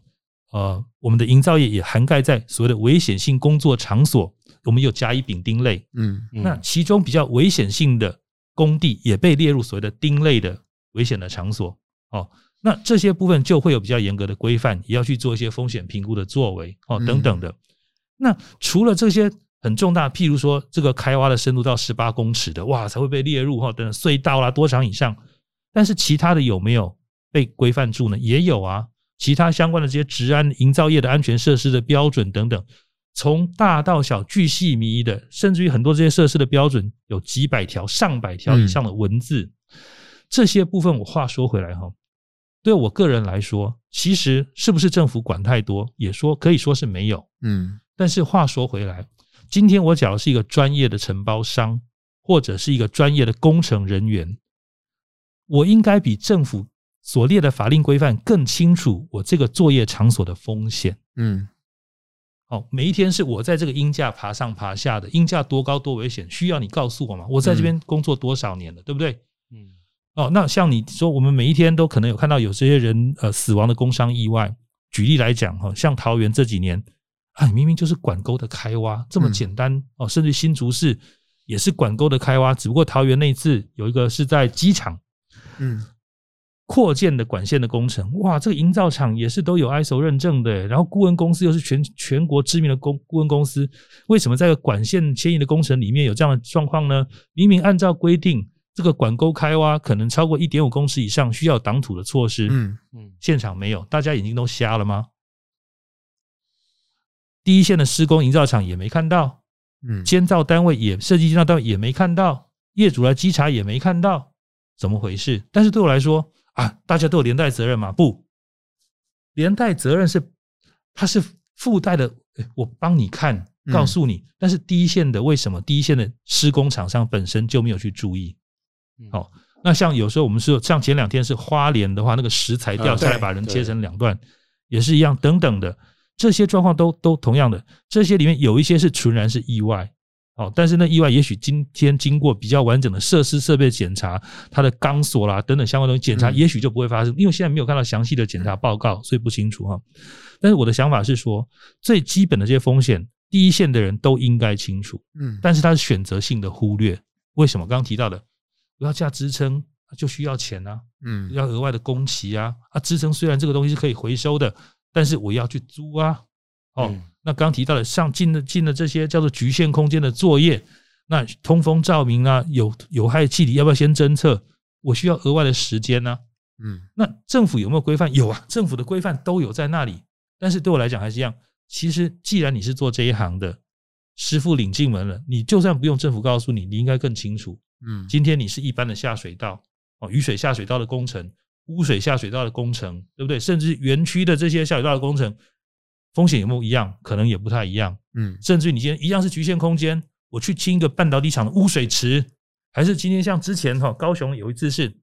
呃，我们的营造业也涵盖在所谓的危险性工作场所。我们有甲乙丙丁类，嗯，那其中比较危险性的工地也被列入所谓的丁类的危险的场所，哦，那这些部分就会有比较严格的规范，也要去做一些风险评估的作为，哦，等等的。那除了这些很重大，譬如说这个开挖的深度到十八公尺的，哇，才会被列入哈，等等隧道啦多长以上，但是其他的有没有被规范住呢？也有啊，其他相关的这些治安营造业的安全设施的标准等等。从大到小，巨细靡遗的，甚至于很多这些设施的标准有几百条、上百条以上的文字，嗯、这些部分我话说回来哈，对我个人来说，其实是不是政府管太多，也说可以说是没有，嗯。但是话说回来，今天我假如是一个专业的承包商，或者是一个专业的工程人员，我应该比政府所列的法令规范更清楚我这个作业场所的风险，嗯。哦，每一天是我在这个鹰架爬上爬下的，鹰架多高多危险，需要你告诉我吗？我在这边工作多少年了，嗯、对不对？嗯。哦，那像你说，我们每一天都可能有看到有这些人呃死亡的工伤意外。举例来讲，哈，像桃园这几年，啊，明明就是管沟的开挖，这么简单哦，甚至新竹市也是管沟的开挖，只不过桃园那次有一个是在机场，嗯。扩建的管线的工程，哇，这个营造厂也是都有 ISO 认证的，然后顾问公司又是全全国知名的公顾问公司，为什么在管线迁移的工程里面有这样的状况呢？明明按照规定，这个管沟开挖可能超过一点五公尺以上，需要挡土的措施，嗯嗯，现场没有，大家眼睛都瞎了吗？第一线的施工营造厂也没看到，嗯，监造单位也设计监造单位也没看到，业主来稽查也没看到，怎么回事？但是对我来说。啊，大家都有连带责任吗？不，连带责任是它是附带的。我帮你看，告诉你。但是第一线的为什么？第一线的施工厂商本身就没有去注意。好，那像有时候我们说，像前两天是花莲的话，那个石材掉下来把人切成两段，也是一样，等等的这些状况都都同样的。这些里面有一些是纯然是意外。哦，但是那意外也许今天经过比较完整的设施设备检查，它的钢索啦等等相关东西检查，也许就不会发生。因为现在没有看到详细的检查报告，所以不清楚哈。但是我的想法是说，最基本的这些风险，第一线的人都应该清楚。嗯，但是他是选择性的忽略。为什么？刚刚提到的，我要架支撑就需要钱啊，嗯，要额外的工期啊。啊，支撑虽然这个东西是可以回收的，但是我要去租啊。哦。那刚提到的，上进了进了这些叫做局限空间的作业，那通风照明啊，有有害气体要不要先侦测？我需要额外的时间呢、啊。嗯，那政府有没有规范？有啊，政府的规范都有在那里。但是对我来讲还是一样。其实既然你是做这一行的，师傅领进门了，你就算不用政府告诉你，你应该更清楚。嗯，今天你是一般的下水道哦，雨水下水道的工程，污水下水道的工程，对不对？甚至园区的这些下水道的工程。风险有没有一样？可能也不太一样。嗯，甚至于你今天一样是局限空间，我去清一个半导体厂的污水池，还是今天像之前哈高雄有一次是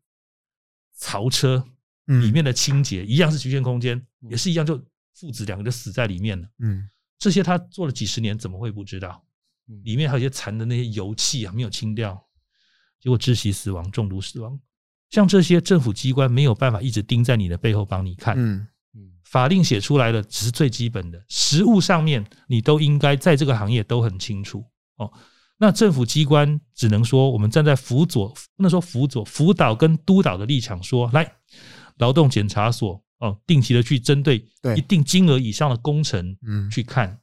槽车里面的清洁，一样是局限空间，也是一样，就父子两个就死在里面了。嗯，这些他做了几十年，怎么会不知道？里面还有一些残的那些油气啊，没有清掉，结果窒息死亡、中毒死亡。像这些政府机关没有办法一直盯在你的背后帮你看。嗯。法令写出来的只是最基本的，实务上面你都应该在这个行业都很清楚哦。那政府机关只能说，我们站在辅佐，不能说辅佐、辅导跟督导的立场说，来，劳动检查所哦，定期的去针对一定金额以上的工程，嗯，去看。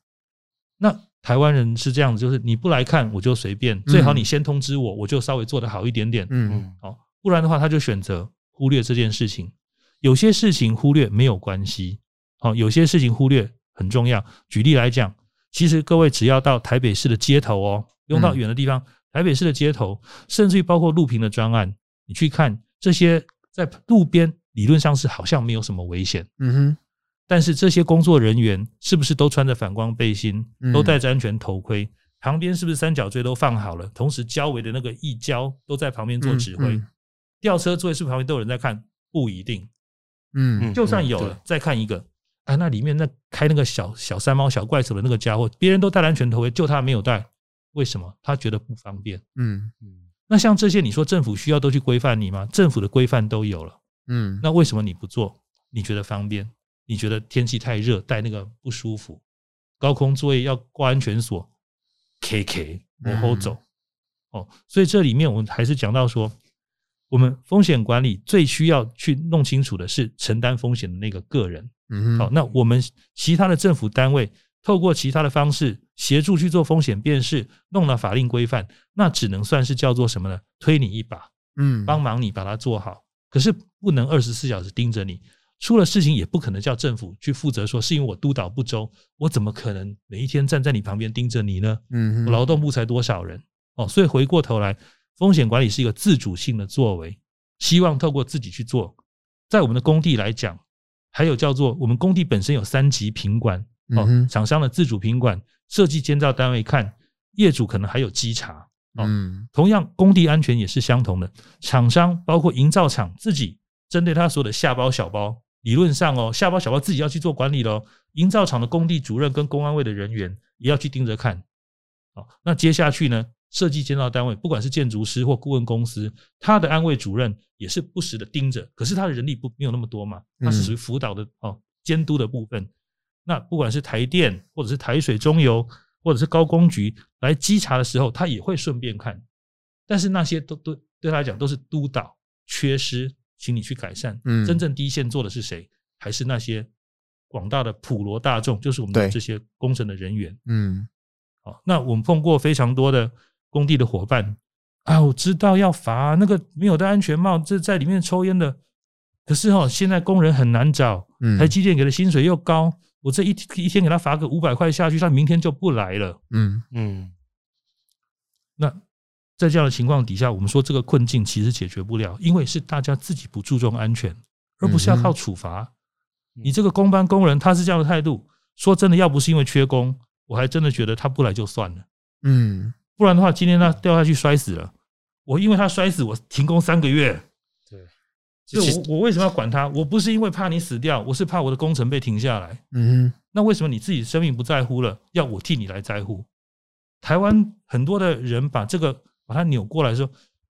那台湾人是这样子，就是你不来看我就随便，最好你先通知我，我就稍微做得好一点点，嗯嗯，好，不然的话他就选择忽略这件事情。有些事情忽略没有关系，好，有些事情忽略很重要。举例来讲，其实各位只要到台北市的街头哦，用到远的地方，台北市的街头，甚至于包括路平的专案，你去看这些，在路边理论上是好像没有什么危险，嗯哼，但是这些工作人员是不是都穿着反光背心，都戴着安全头盔？旁边是不是三角锥都放好了？同时，交围的那个翼交都在旁边做指挥。嗯嗯、吊车座位是不是旁边都有人在看？不一定。嗯，就算有了，嗯、再看一个，啊，那里面那开那个小小山猫、小怪兽的那个家伙，别人都戴安全头盔，就他没有戴，为什么？他觉得不方便。嗯嗯。那像这些，你说政府需要都去规范你吗？政府的规范都有了。嗯，那为什么你不做？你觉得方便？你觉得天气太热，戴那个不舒服？高空作业要挂安全锁，K K 往后走。哦，所以这里面我们还是讲到说，我们风险管理最需要去弄清楚的是承担风险的那个个人。嗯，好，那我们其他的政府单位透过其他的方式协助去做风险辨识，弄了法令规范，那只能算是叫做什么呢？推你一把，嗯，帮忙你把它做好。可是不能二十四小时盯着你。出了事情也不可能叫政府去负责，说是因为我督导不周，我怎么可能每一天站在你旁边盯着你呢？嗯，我劳动部才多少人哦，所以回过头来，风险管理是一个自主性的作为，希望透过自己去做。在我们的工地来讲，还有叫做我们工地本身有三级品管哦，厂商的自主品管，设计监造单位看，业主可能还有稽查哦。同样工地安全也是相同的，厂商包括营造厂自己针对他所有的下包小包。理论上哦，下包小包自己要去做管理喽。营造厂的工地主任跟公安卫的人员也要去盯着看。好，那接下去呢，设计建造单位，不管是建筑师或顾问公司，他的安卫主任也是不时的盯着。可是他的人力不没有那么多嘛，他是属于辅导的哦，监督的部分。那不管是台电或者是台水中油或者是高工局来稽查的时候，他也会顺便看。但是那些都都对他来讲都是督导缺失。请你去改善。嗯，真正第一线做的是谁？还是那些广大的普罗大众？就是我们的这些工程的人员。嗯，好，那我们碰过非常多的工地的伙伴啊，我知道要罚那个没有戴安全帽，这在里面抽烟的。可是哈，现在工人很难找，台积电给的薪水又高，我这一一天给他罚个五百块下去，他明天就不来了。嗯嗯，那。在这样的情况底下，我们说这个困境其实解决不了，因为是大家自己不注重安全，而不是要靠处罚。你这个工班工人他是这样的态度，说真的，要不是因为缺工，我还真的觉得他不来就算了。嗯，不然的话，今天他掉下去摔死了，我因为他摔死，我停工三个月。对，就我我为什么要管他？我不是因为怕你死掉，我是怕我的工程被停下来。嗯，那为什么你自己生命不在乎了，要我替你来在乎？台湾很多的人把这个。把它扭过来说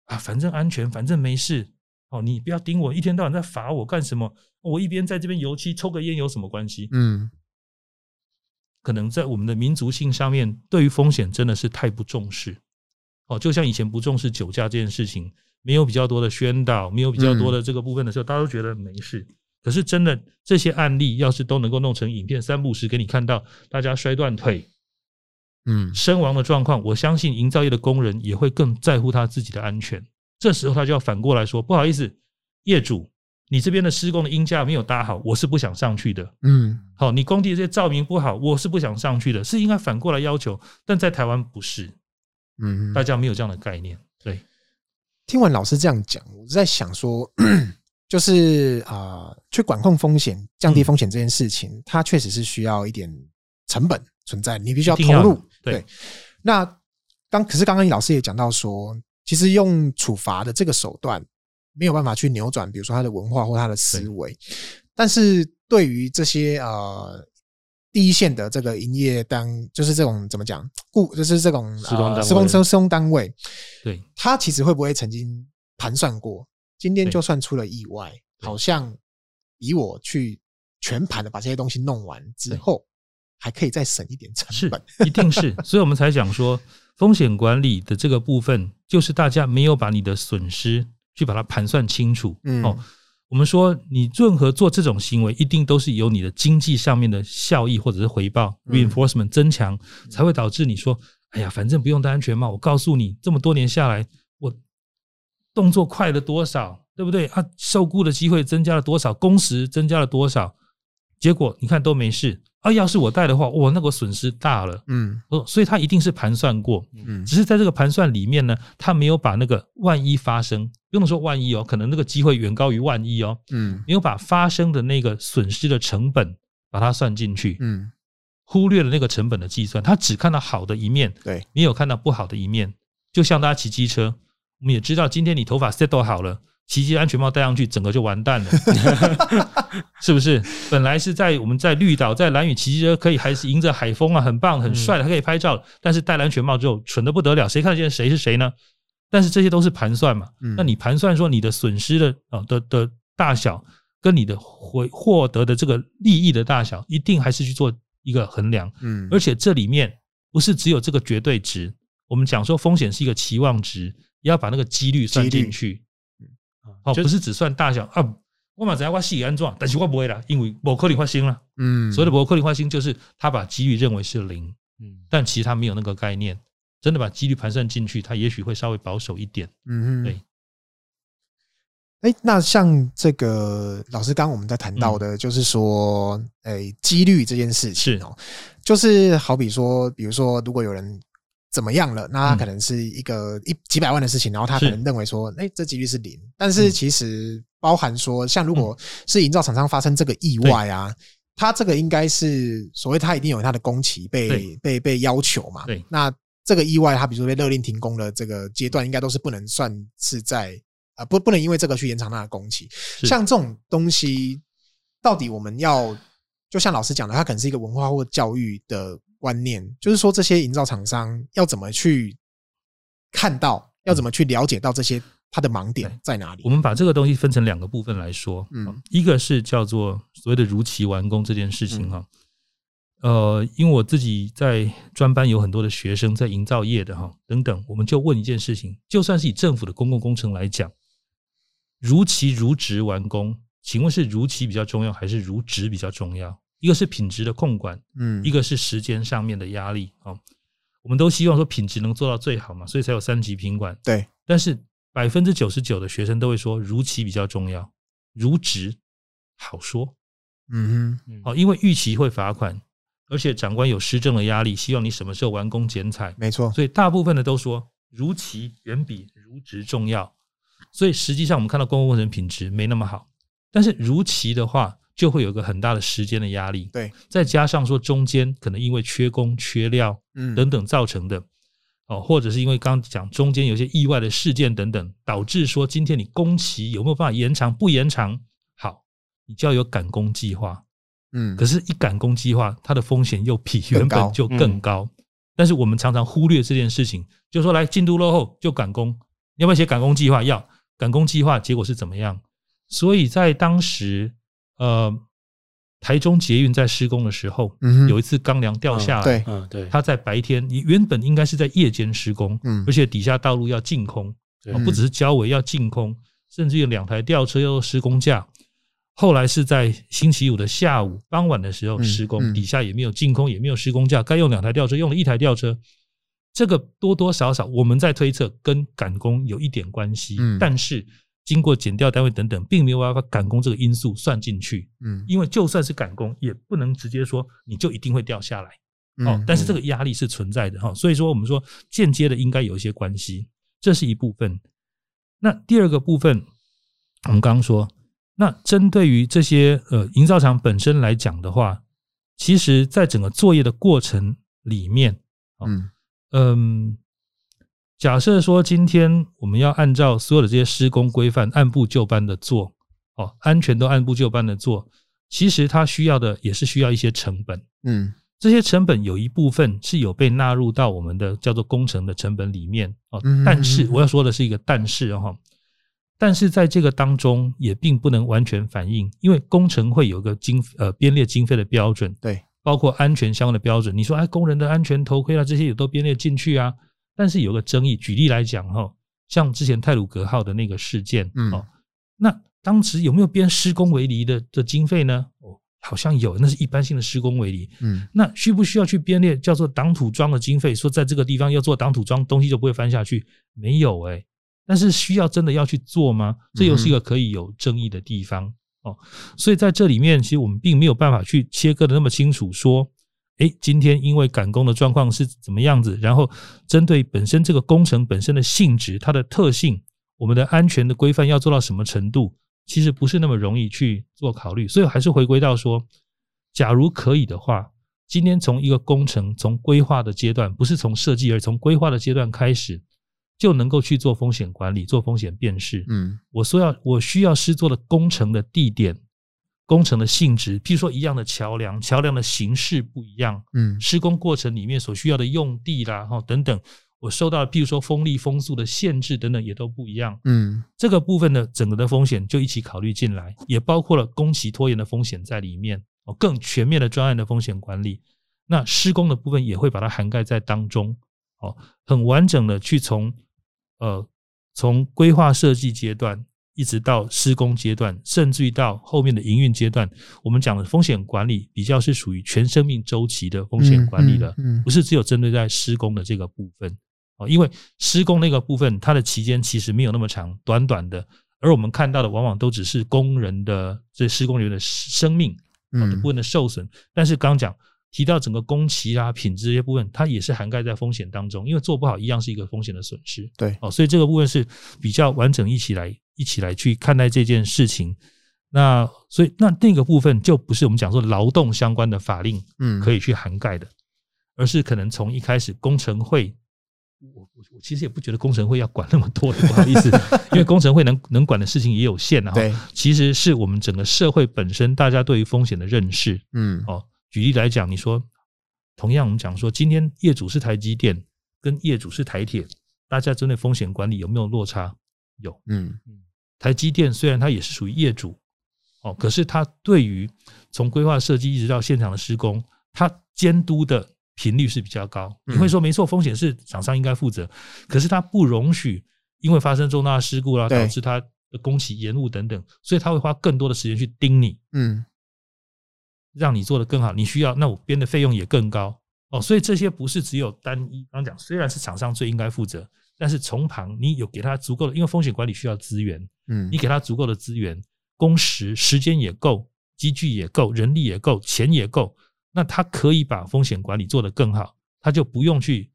啊，反正安全，反正没事哦，你不要盯我，一天到晚在罚我干什么？我一边在这边油漆抽个烟有什么关系？嗯，可能在我们的民族性上面，对于风险真的是太不重视哦。就像以前不重视酒驾这件事情，没有比较多的宣导，没有比较多的这个部分的时候，大家都觉得没事。可是真的这些案例，要是都能够弄成影片三不时给你看到，大家摔断腿。嗯，身亡的状况，我相信营造业的工人也会更在乎他自己的安全。这时候他就要反过来说：“不好意思，业主，你这边的施工的音架没有搭好，我是不想上去的。”嗯，好，你工地这些照明不好，我是不想上去的，是应该反过来要求。但在台湾不是，嗯，大家没有这样的概念。对，听完老师这样讲，我在想说，就是啊、呃，去管控风险、降低风险这件事情，嗯、它确实是需要一点成本。存在，你必须要投入。对，对，那刚可是刚刚老师也讲到说，其实用处罚的这个手段没有办法去扭转，比如说他的文化或他的思维。但是对于这些呃第一线的这个营业单，就是这种怎么讲，雇就是这种施工施工施工单位，对，他其实会不会曾经盘算过，今天就算出了意外，好像以我去全盘的把这些东西弄完之后。还可以再省一点成本，是，一定是，所以我们才讲说，风险管理的这个部分，就是大家没有把你的损失去把它盘算清楚。嗯，哦，我们说你任何做这种行为，一定都是有你的经济上面的效益或者是回报 reinforcement 增强，才会导致你说，哎呀，反正不用戴安全帽。我告诉你，这么多年下来，我动作快了多少，对不对？啊，受雇的机会增加了多少，工时增加了多少，结果你看都没事。啊，要是我带的话，哇，那个损失大了。嗯，哦，所以他一定是盘算过。嗯，只是在这个盘算里面呢，他没有把那个万一发生，不用说万一哦，可能那个机会远高于万一哦。嗯，没有把发生的那个损失的成本把它算进去。嗯，忽略了那个成本的计算，他只看到好的一面，对，没有看到不好的一面。就像大家骑机车，我们也知道，今天你头发 set 好了，骑机安全帽戴上去，整个就完蛋了，是不是？本来是在我们在绿岛、在蓝屿骑机车，可以还是迎着海风啊，很棒、很帅的，还可以拍照。但是戴了安全帽之后，蠢的不得了，谁看得见谁是谁呢？但是这些都是盘算嘛。那你盘算说你的损失的啊的的大小，跟你的回获得的这个利益的大小，一定还是去做一个衡量。嗯，而且这里面不是只有这个绝对值。我们讲说风险是一个期望值，也要把那个几率算进去。哦，不是只算大小啊。我马上我细安装，但是我不会啦，因为不可能发生了。嗯，所谓的不可能发生，就是他把几率认为是零。嗯，但其实他没有那个概念，真的把几率盘算进去，他也许会稍微保守一点。嗯嗯，对。哎，那像这个老师刚刚我们在谈到的，就是说，哎，几率这件事情哦，就是好比说，比如说，如果有人。怎么样了？那他可能是一个一几百万的事情，然后他可能认为说，哎，这几率是零。但是其实包含说，像如果是营造厂商发生这个意外啊，他这个应该是所谓他一定有他的工期被被被要求嘛。对。那这个意外，他比如说被勒令停工的这个阶段，应该都是不能算是在啊不不能因为这个去延长他的工期。像这种东西，到底我们要就像老师讲的，它可能是一个文化或教育的。观念就是说，这些营造厂商要怎么去看到，要怎么去了解到这些它的盲点在哪里？我们把这个东西分成两个部分来说，嗯，一个是叫做所谓的如期完工这件事情哈，呃，因为我自己在专班有很多的学生在营造业的哈等等，我们就问一件事情，就算是以政府的公共工程来讲，如期如职完工，请问是如期比较重要，还是如职比较重要？一个是品质的控管，嗯，一个是时间上面的压力啊。我们都希望说品质能做到最好嘛，所以才有三级品管。对，但是百分之九十九的学生都会说如期比较重要，如职好说。嗯哼，好，因为逾期会罚款，而且长官有施政的压力，希望你什么时候完工剪彩。没错，所以大部分的都说如期远比如职重要。所以实际上我们看到公共工程品质没那么好，但是如期的话。就会有一个很大的时间的压力，对，再加上说中间可能因为缺工、缺料，嗯，等等造成的，哦，或者是因为刚刚讲中间有些意外的事件等等，导致说今天你工期有没有办法延长？不延长，好，你就要有赶工计划，嗯，可是，一赶工计划，它的风险又比原本就更高。但是我们常常忽略这件事情，就说来进度落后就赶工，要不要写赶工计划？要赶工计划，结果是怎么样？所以在当时。呃，台中捷运在施工的时候，有一次钢梁掉下来，对，嗯，对，它在白天，你原本应该是在夜间施工，嗯，而且底下道路要净空，不只是交尾要净空，甚至有两台吊车要施工架。后来是在星期五的下午傍晚的时候施工，底下也没有净空，也没有施工架，该用两台吊车用了一台吊车。这个多多少少我们在推测跟赶工有一点关系，但是。经过减掉单位等等，并没有办法赶工这个因素算进去。嗯，因为就算是赶工，也不能直接说你就一定会掉下来。哦，但是这个压力是存在的哈。所以说，我们说间接的应该有一些关系，这是一部分。那第二个部分，我们刚刚说，那针对于这些呃营造厂本身来讲的话，其实在整个作业的过程里面，嗯嗯。假设说今天我们要按照所有的这些施工规范按部就班的做，哦，安全都按部就班的做，其实它需要的也是需要一些成本，嗯，这些成本有一部分是有被纳入到我们的叫做工程的成本里面，哦，但是我要说的是一个但是哈，但是在这个当中也并不能完全反映，因为工程会有个经呃编列经费的标准，对，包括安全相关的标准，你说哎，工人的安全头盔啊这些也都编列进去啊。但是有个争议，举例来讲哈，像之前泰鲁格号的那个事件，哦，那当时有没有编施工围篱的的经费呢？哦，好像有，那是一般性的施工围篱。嗯，那需不需要去编列叫做挡土桩的经费？说在这个地方要做挡土桩，东西就不会翻下去？没有哎，但是需要真的要去做吗？这又是一个可以有争议的地方哦。所以在这里面，其实我们并没有办法去切割的那么清楚，说。诶，今天因为赶工的状况是怎么样子？然后针对本身这个工程本身的性质、它的特性，我们的安全的规范要做到什么程度，其实不是那么容易去做考虑。所以还是回归到说，假如可以的话，今天从一个工程从规划的阶段，不是从设计，而从规划的阶段开始，就能够去做风险管理、做风险辨识。嗯，我说要我需要施作的工程的地点、工程的性质，譬如说一样的桥梁，桥梁的形式不一样，嗯，施工过程里面所需要的用地啦，哈等等。我受到，譬如说风力、风速的限制等等，也都不一样。嗯，这个部分的整个的风险就一起考虑进来，也包括了工期拖延的风险在里面。哦，更全面的专案的风险管理，那施工的部分也会把它涵盖在当中。哦，很完整的去从呃从规划设计阶段，一直到施工阶段，甚至于到后面的营运阶段，我们讲的风险管理比较是属于全生命周期的风险管理的，不是只有针对在施工的这个部分哦。因为施工那个部分，它的期间其实没有那么长，短短的，而我们看到的往往都只是工人的这施工人员的生命啊的部分的受损。但是刚刚讲提到整个工期啊、品质这些部分，它也是涵盖在风险当中，因为做不好一样是一个风险的损失。对，哦，所以这个部分是比较完整一起来一起来去看待这件事情。那所以那那个部分就不是我们讲说劳动相关的法令嗯可以去涵盖的，而是可能从一开始工程会。我我我其实也不觉得工程会要管那么多，不好意思，因为工程会能能管的事情也有限啊。对，其实是我们整个社会本身大家对于风险的认识。嗯，哦，举例来讲，你说同样我们讲说，今天业主是台积电，跟业主是台铁，大家针对风险管理有没有落差？有。嗯嗯，台积电虽然它也是属于业主，哦，可是它对于从规划设计一直到现场的施工，它监督的。频率是比较高，你会说没错，风险是厂商应该负责，可是它不容许因为发生重大事故啦，导致它的工期延误等等，所以他会花更多的时间去盯你，嗯，让你做的更好。你需要，那我编的费用也更高哦。所以这些不是只有单一，刚讲虽然是厂商最应该负责，但是从旁你有给他足够的，因为风险管理需要资源，嗯，你给他足够的资源，工时时间也够，机具也够，人力也够，钱也够。那他可以把风险管理做得更好，他就不用去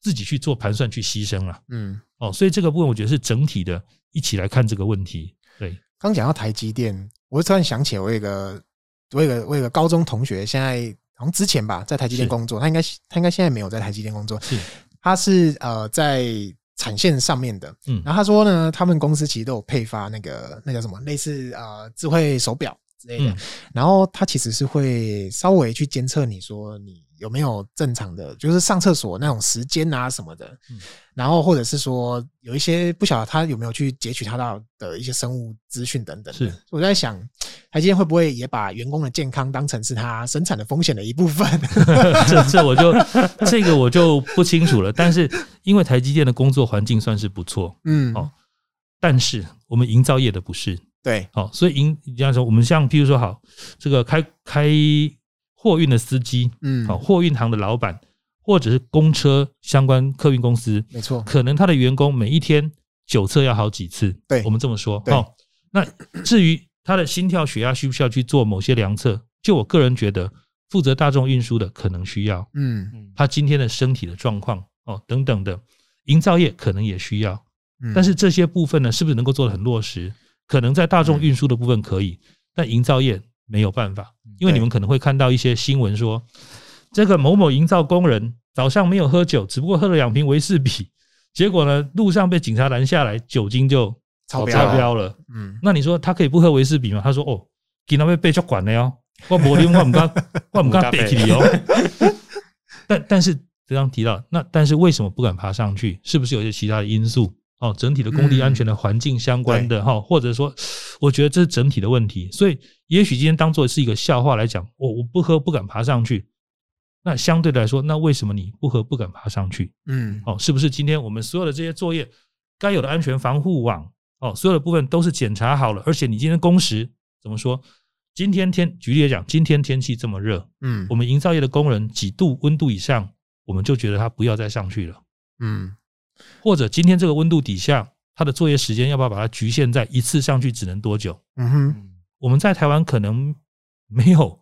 自己去做盘算去牺牲了。嗯，哦，所以这个部分我觉得是整体的一起来看这个问题。对，刚讲到台积电，我突然想起我有一个我有个我有个高中同学，现在好像之前吧在台积电工作，他应该他应该现在没有在台积电工作，是他是呃在产线上面的。嗯，然后他说呢，他们公司其实都有配发那个那叫什么类似呃智慧手表。之类的，然后他其实是会稍微去监测你说你有没有正常的，就是上厕所那种时间啊什么的，然后或者是说有一些不晓得他有没有去截取他到的一些生物资讯等等。是，我在想，台积电会不会也把员工的健康当成是他生产的风险的一部分？这这我就这个我就不清楚了。但是因为台积电的工作环境算是不错，嗯，哦，但是我们营造业的不是。对，好，所以营这样说，我们像譬如说，好，这个开开货运的司机，嗯，好，货运行的老板，或者是公车相关客运公司，没错，可能他的员工每一天九测要好几次，对，我们这么说，好，那至于他的心跳、血压需不需要去做某些量测，就我个人觉得，负责大众运输的可能需要，嗯，他今天的身体的状况，哦，等等的，营造业可能也需要，但是这些部分呢，是不是能够做得很落实？可能在大众运输的部分可以，但营造业没有办法，因为你们可能会看到一些新闻说，这个某某营造工人早上没有喝酒，只不过喝了两瓶维士比，结果呢，路上被警察拦下来，酒精就超标了。嗯，那你说他可以不喝维士比吗？他说哦，给他们被抓管了哟，我柏林我们刚我们刚背起你哦。但但是刚刚提到，那但是为什么不敢爬上去？是不是有些其他的因素？哦，整体的工地安全的环境相关的哈，或者说，我觉得这是整体的问题。所以，也许今天当做是一个笑话来讲，我我不喝不敢爬上去。那相对来说，那为什么你不喝不敢爬上去？嗯，哦，是不是今天我们所有的这些作业，该有的安全防护网，哦，所有的部分都是检查好了，而且你今天工时怎么说？今天天举例来讲，今天天气这么热，嗯，我们营造业的工人几度温度以上，我们就觉得他不要再上去了，嗯。或者今天这个温度底下，它的作业时间要不要把它局限在一次上去只能多久？嗯哼，我们在台湾可能没有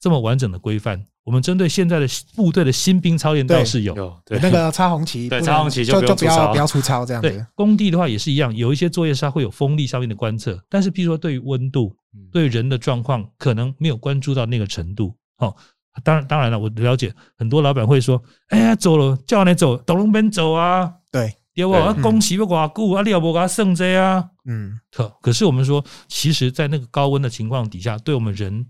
这么完整的规范。我们针对现在的部队的新兵操练倒是有，对那个插红旗，对插红旗就就不要不要出操这样子。对工地的话也是一样，有一些作业是会有风力上面的观测，但是譬如说对于温度，对人的状况，可能没有关注到那个程度。哦，当然当然了，我了解很多老板会说：“哎呀，走了，叫你走，到那边走啊。”对，对不？啊，工期要偌久啊，你也无给他算这啊。嗯，可可是我们说，其实，在那个高温的情况底下，对我们人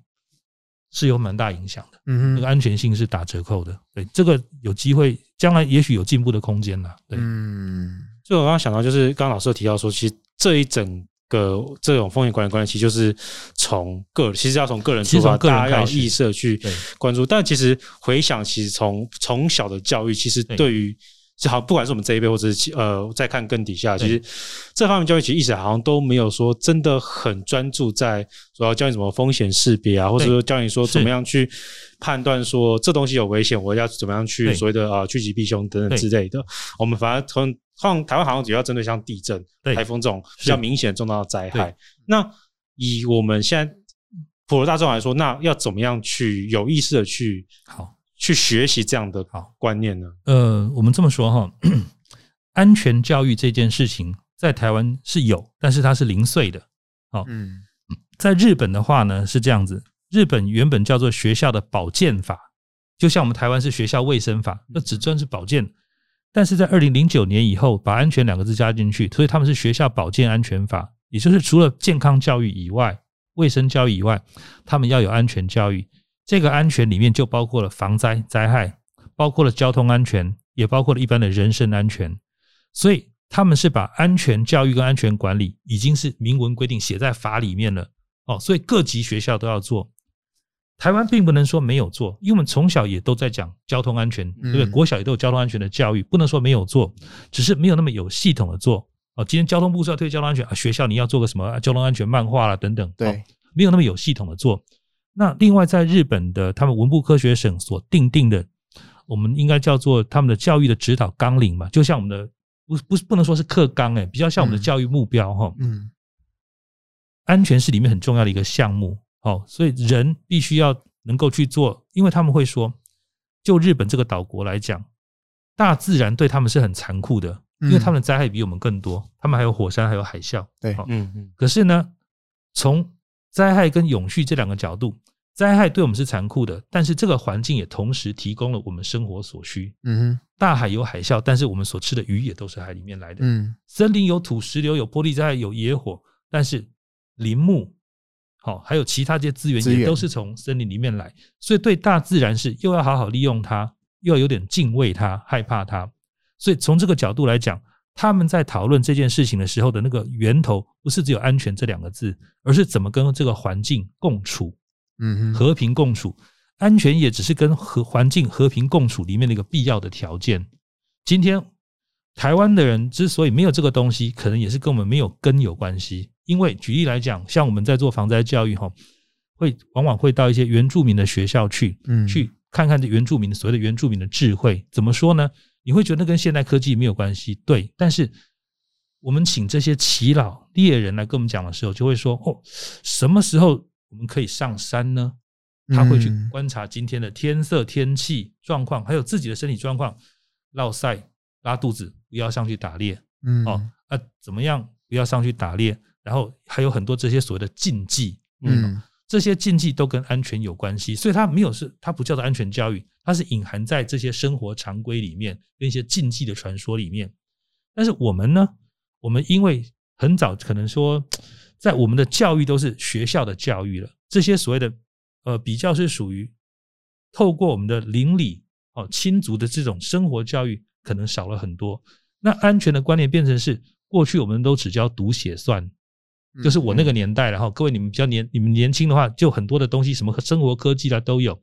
是有蛮大影响的。嗯，那个安全性是打折扣的。对，这个有机会，将来也许有进步的空间了。对，嗯。所以我刚刚想到，就是刚刚老师有提到说，其实这一整个这种风险管理观念，其实就是从个，其实要从个人出发，大家要意识去关注。但其实回想，其实从从小的教育，其实对于就好，不管是我们这一辈，或者是呃，再看更底下，其实这方面教育其实一直好像都没有说真的很专注在主要教你怎么风险识别啊，或者说教你说怎么样去判断说这东西有危险，我要怎么样去所谓的啊趋吉避凶等等之类的。我们反而从像台湾好像主要针对像地震、台风这种比较明显重大的灾害。那以我们现在普罗大众来说，那要怎么样去有意识的去好去学习这样的好观念呢？呃，我们这么说哈，安全教育这件事情在台湾是有，但是它是零碎的。好，嗯，在日本的话呢是这样子，日本原本叫做学校的保健法，就像我们台湾是学校卫生法，那只专是保健。但是在二零零九年以后，把“安全”两个字加进去，所以他们是学校保健安全法，也就是除了健康教育以外、卫生教育以外，他们要有安全教育。这个安全里面就包括了防灾灾害，包括了交通安全，也包括了一般的人身安全。所以他们是把安全教育跟安全管理已经是明文规定写在法里面了。哦，所以各级学校都要做。台湾并不能说没有做，因为我们从小也都在讲交通安全，对不对？国小也都有交通安全的教育，不能说没有做，只是没有那么有系统的做。哦，今天交通部是要推交通安全啊，学校你要做个什么交通安全漫画啦等等，对，没有那么有系统的做。那另外，在日本的他们文部科学省所定定的，我们应该叫做他们的教育的指导纲领嘛，就像我们的不不不能说是课纲哎，比较像我们的教育目标哈。嗯，安全是里面很重要的一个项目。哦，所以人必须要能够去做，因为他们会说，就日本这个岛国来讲，大自然对他们是很残酷的，因为他们的灾害比我们更多，他们还有火山，还有海啸。对，嗯嗯。可是呢，从灾害跟永续这两个角度，灾害对我们是残酷的，但是这个环境也同时提供了我们生活所需。嗯哼，大海有海啸，但是我们所吃的鱼也都是海里面来的。嗯，森林有土石流，有玻璃灾害，有野火，但是林木。好，还有其他这些资源也都是从森林里面来，所以对大自然是又要好好利用它，又要有点敬畏它、害怕它。所以从这个角度来讲，他们在讨论这件事情的时候的那个源头，不是只有安全这两个字，而是怎么跟这个环境共处，嗯，和平共处。安全也只是跟和环境和平共处里面的一个必要的条件。今天台湾的人之所以没有这个东西，可能也是跟我们没有根有关系。因为举例来讲，像我们在做防灾教育哈，会往往会到一些原住民的学校去，嗯，去看看这原住民所谓的原住民的智慧。怎么说呢？你会觉得跟现代科技没有关系，对。但是我们请这些耆老猎人来跟我们讲的时候，就会说：哦，什么时候我们可以上山呢？他会去观察今天的天色、天气状况，还有自己的身体状况，落晒、拉肚子，不要上去打猎。嗯，哦，啊，怎么样？不要上去打猎。然后还有很多这些所谓的禁忌，嗯，这些禁忌都跟安全有关系，所以它没有是它不叫做安全教育，它是隐含在这些生活常规里面跟一些禁忌的传说里面。但是我们呢，我们因为很早可能说，在我们的教育都是学校的教育了，这些所谓的呃比较是属于透过我们的邻里哦亲族的这种生活教育可能少了很多。那安全的观念变成是过去我们都只教读写算。就是我那个年代，然后各位你们比较年，你们年轻的话，就很多的东西，什么生活科技啦都有。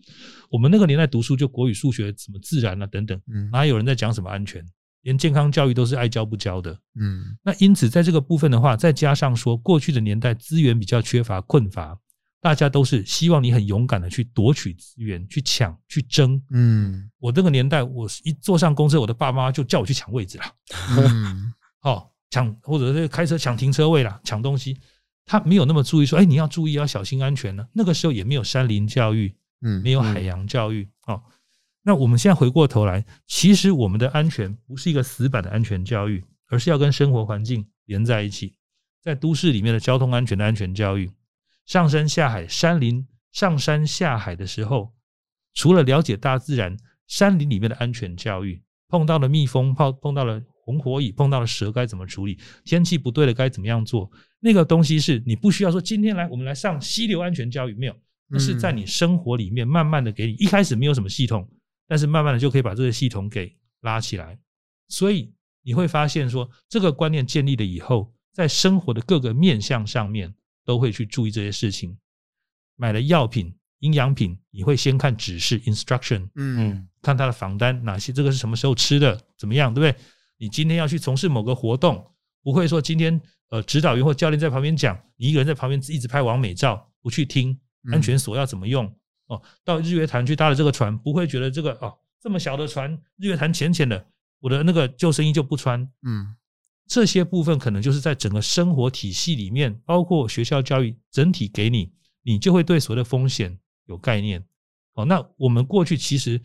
我们那个年代读书就国语、数学、什么自然啊等等，哪有人在讲什么安全？连健康教育都是爱教不教的。嗯，那因此在这个部分的话，再加上说过去的年代资源比较缺乏、困乏，大家都是希望你很勇敢的去夺取资源、去抢、去争。嗯，我那个年代，我一坐上公车，我的爸妈就叫我去抢位置了。嗯，好。抢或者是开车抢停车位啦，抢东西，他没有那么注意说，哎，你要注意，要小心安全呢。那个时候也没有山林教育，嗯，没有海洋教育。哦，那我们现在回过头来，其实我们的安全不是一个死板的安全教育，而是要跟生活环境连在一起。在都市里面的交通安全的安全教育，上山下海，山林上山下海的时候，除了了解大自然山林里面的安全教育，碰到了蜜蜂，碰碰到了红火蚁，碰到了蛇该怎么处理？天气不对了该怎么样做？那个东西是你不需要说今天来我们来上溪流安全教育，没有，那是在你生活里面慢慢的给你，一开始没有什么系统，但是慢慢的就可以把这个系统给拉起来，所以你会发现说这个观念建立了以后，在生活的各个面向上面都会去注意这些事情，买了药品。营养品，你会先看指示 （instruction），嗯，看它的房单，哪些这个是什么时候吃的，怎么样，对不对？你今天要去从事某个活动，不会说今天呃指导员或教练在旁边讲，你一个人在旁边一直拍完美照，不去听安全锁要怎么用哦。到日月潭去搭了这个船，不会觉得这个哦这么小的船，日月潭浅浅的，我的那个救生衣就不穿，嗯，这些部分可能就是在整个生活体系里面，包括学校教育整体给你，你就会对所谓的风险。有概念，哦，那我们过去其实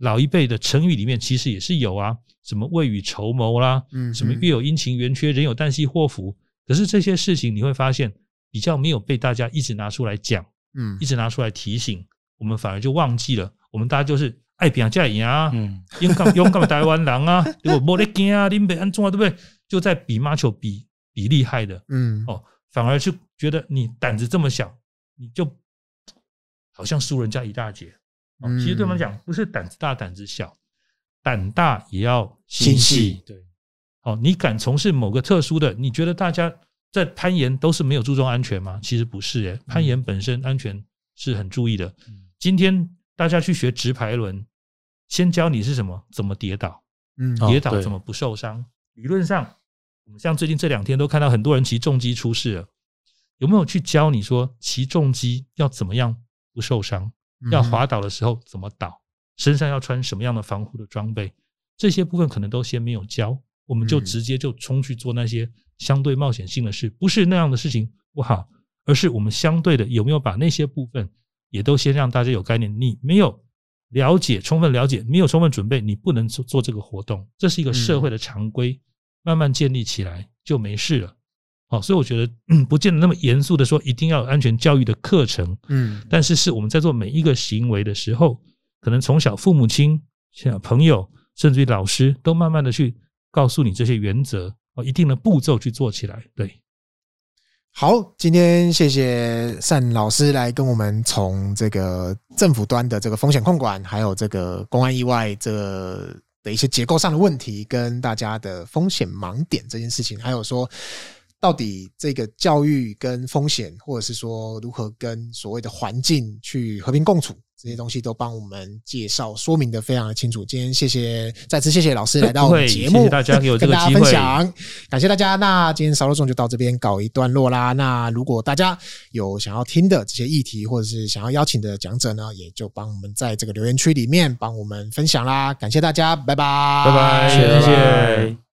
老一辈的成语里面其实也是有啊，什么未雨绸缪啦，嗯，什么月有阴晴圆缺，人有旦夕祸福。可是这些事情你会发现比较没有被大家一直拿出来讲，嗯，一直拿出来提醒，我们反而就忘记了。我们大家就是爱拼才会赢啊，嗯，勇敢 勇敢台湾人啊，对不？没得惊啊，林北安中啊，对不对？就在比马球比比厉害的，嗯，哦，反而就觉得你胆子这么小，你就。好像输人家一大截，其实对我们讲，不是胆子大胆子小，胆大也要心细。对，哦，你敢从事某个特殊的？你觉得大家在攀岩都是没有注重安全吗？其实不是，诶，攀岩本身安全是很注意的。今天大家去学直排轮，先教你是什么？怎么跌倒？嗯，跌倒怎么不受伤？理论上，我们像最近这两天都看到很多人骑重机出事了，有没有去教你说骑重机要怎么样？不受伤，要滑倒的时候怎么倒，身上要穿什么样的防护的装备，这些部分可能都先没有教，我们就直接就冲去做那些相对冒险性的事，不是那样的事情不好，而是我们相对的有没有把那些部分也都先让大家有概念，你没有了解，充分了解，没有充分准备，你不能做做这个活动，这是一个社会的常规，慢慢建立起来就没事了。好，所以我觉得，嗯，不见得那么严肃的说，一定要有安全教育的课程，嗯，但是是我们在做每一个行为的时候，可能从小父母亲、像朋友，甚至于老师，都慢慢的去告诉你这些原则，哦，一定的步骤去做起来。对，好，今天谢谢单老师来跟我们从这个政府端的这个风险控管，还有这个公安意外这个的一些结构上的问题，跟大家的风险盲点这件事情，还有说。到底这个教育跟风险，或者是说如何跟所谓的环境去和平共处，这些东西都帮我们介绍说明的非常的清楚。今天谢谢，再次谢谢老师来到我们节目，谢谢大家有 这个机会，跟大家分享，感谢大家。那今天烧肉粽就到这边告一段落啦。那如果大家有想要听的这些议题，或者是想要邀请的讲者呢，也就帮我们在这个留言区里面帮我们分享啦。感谢大家，拜拜，拜拜，谢谢。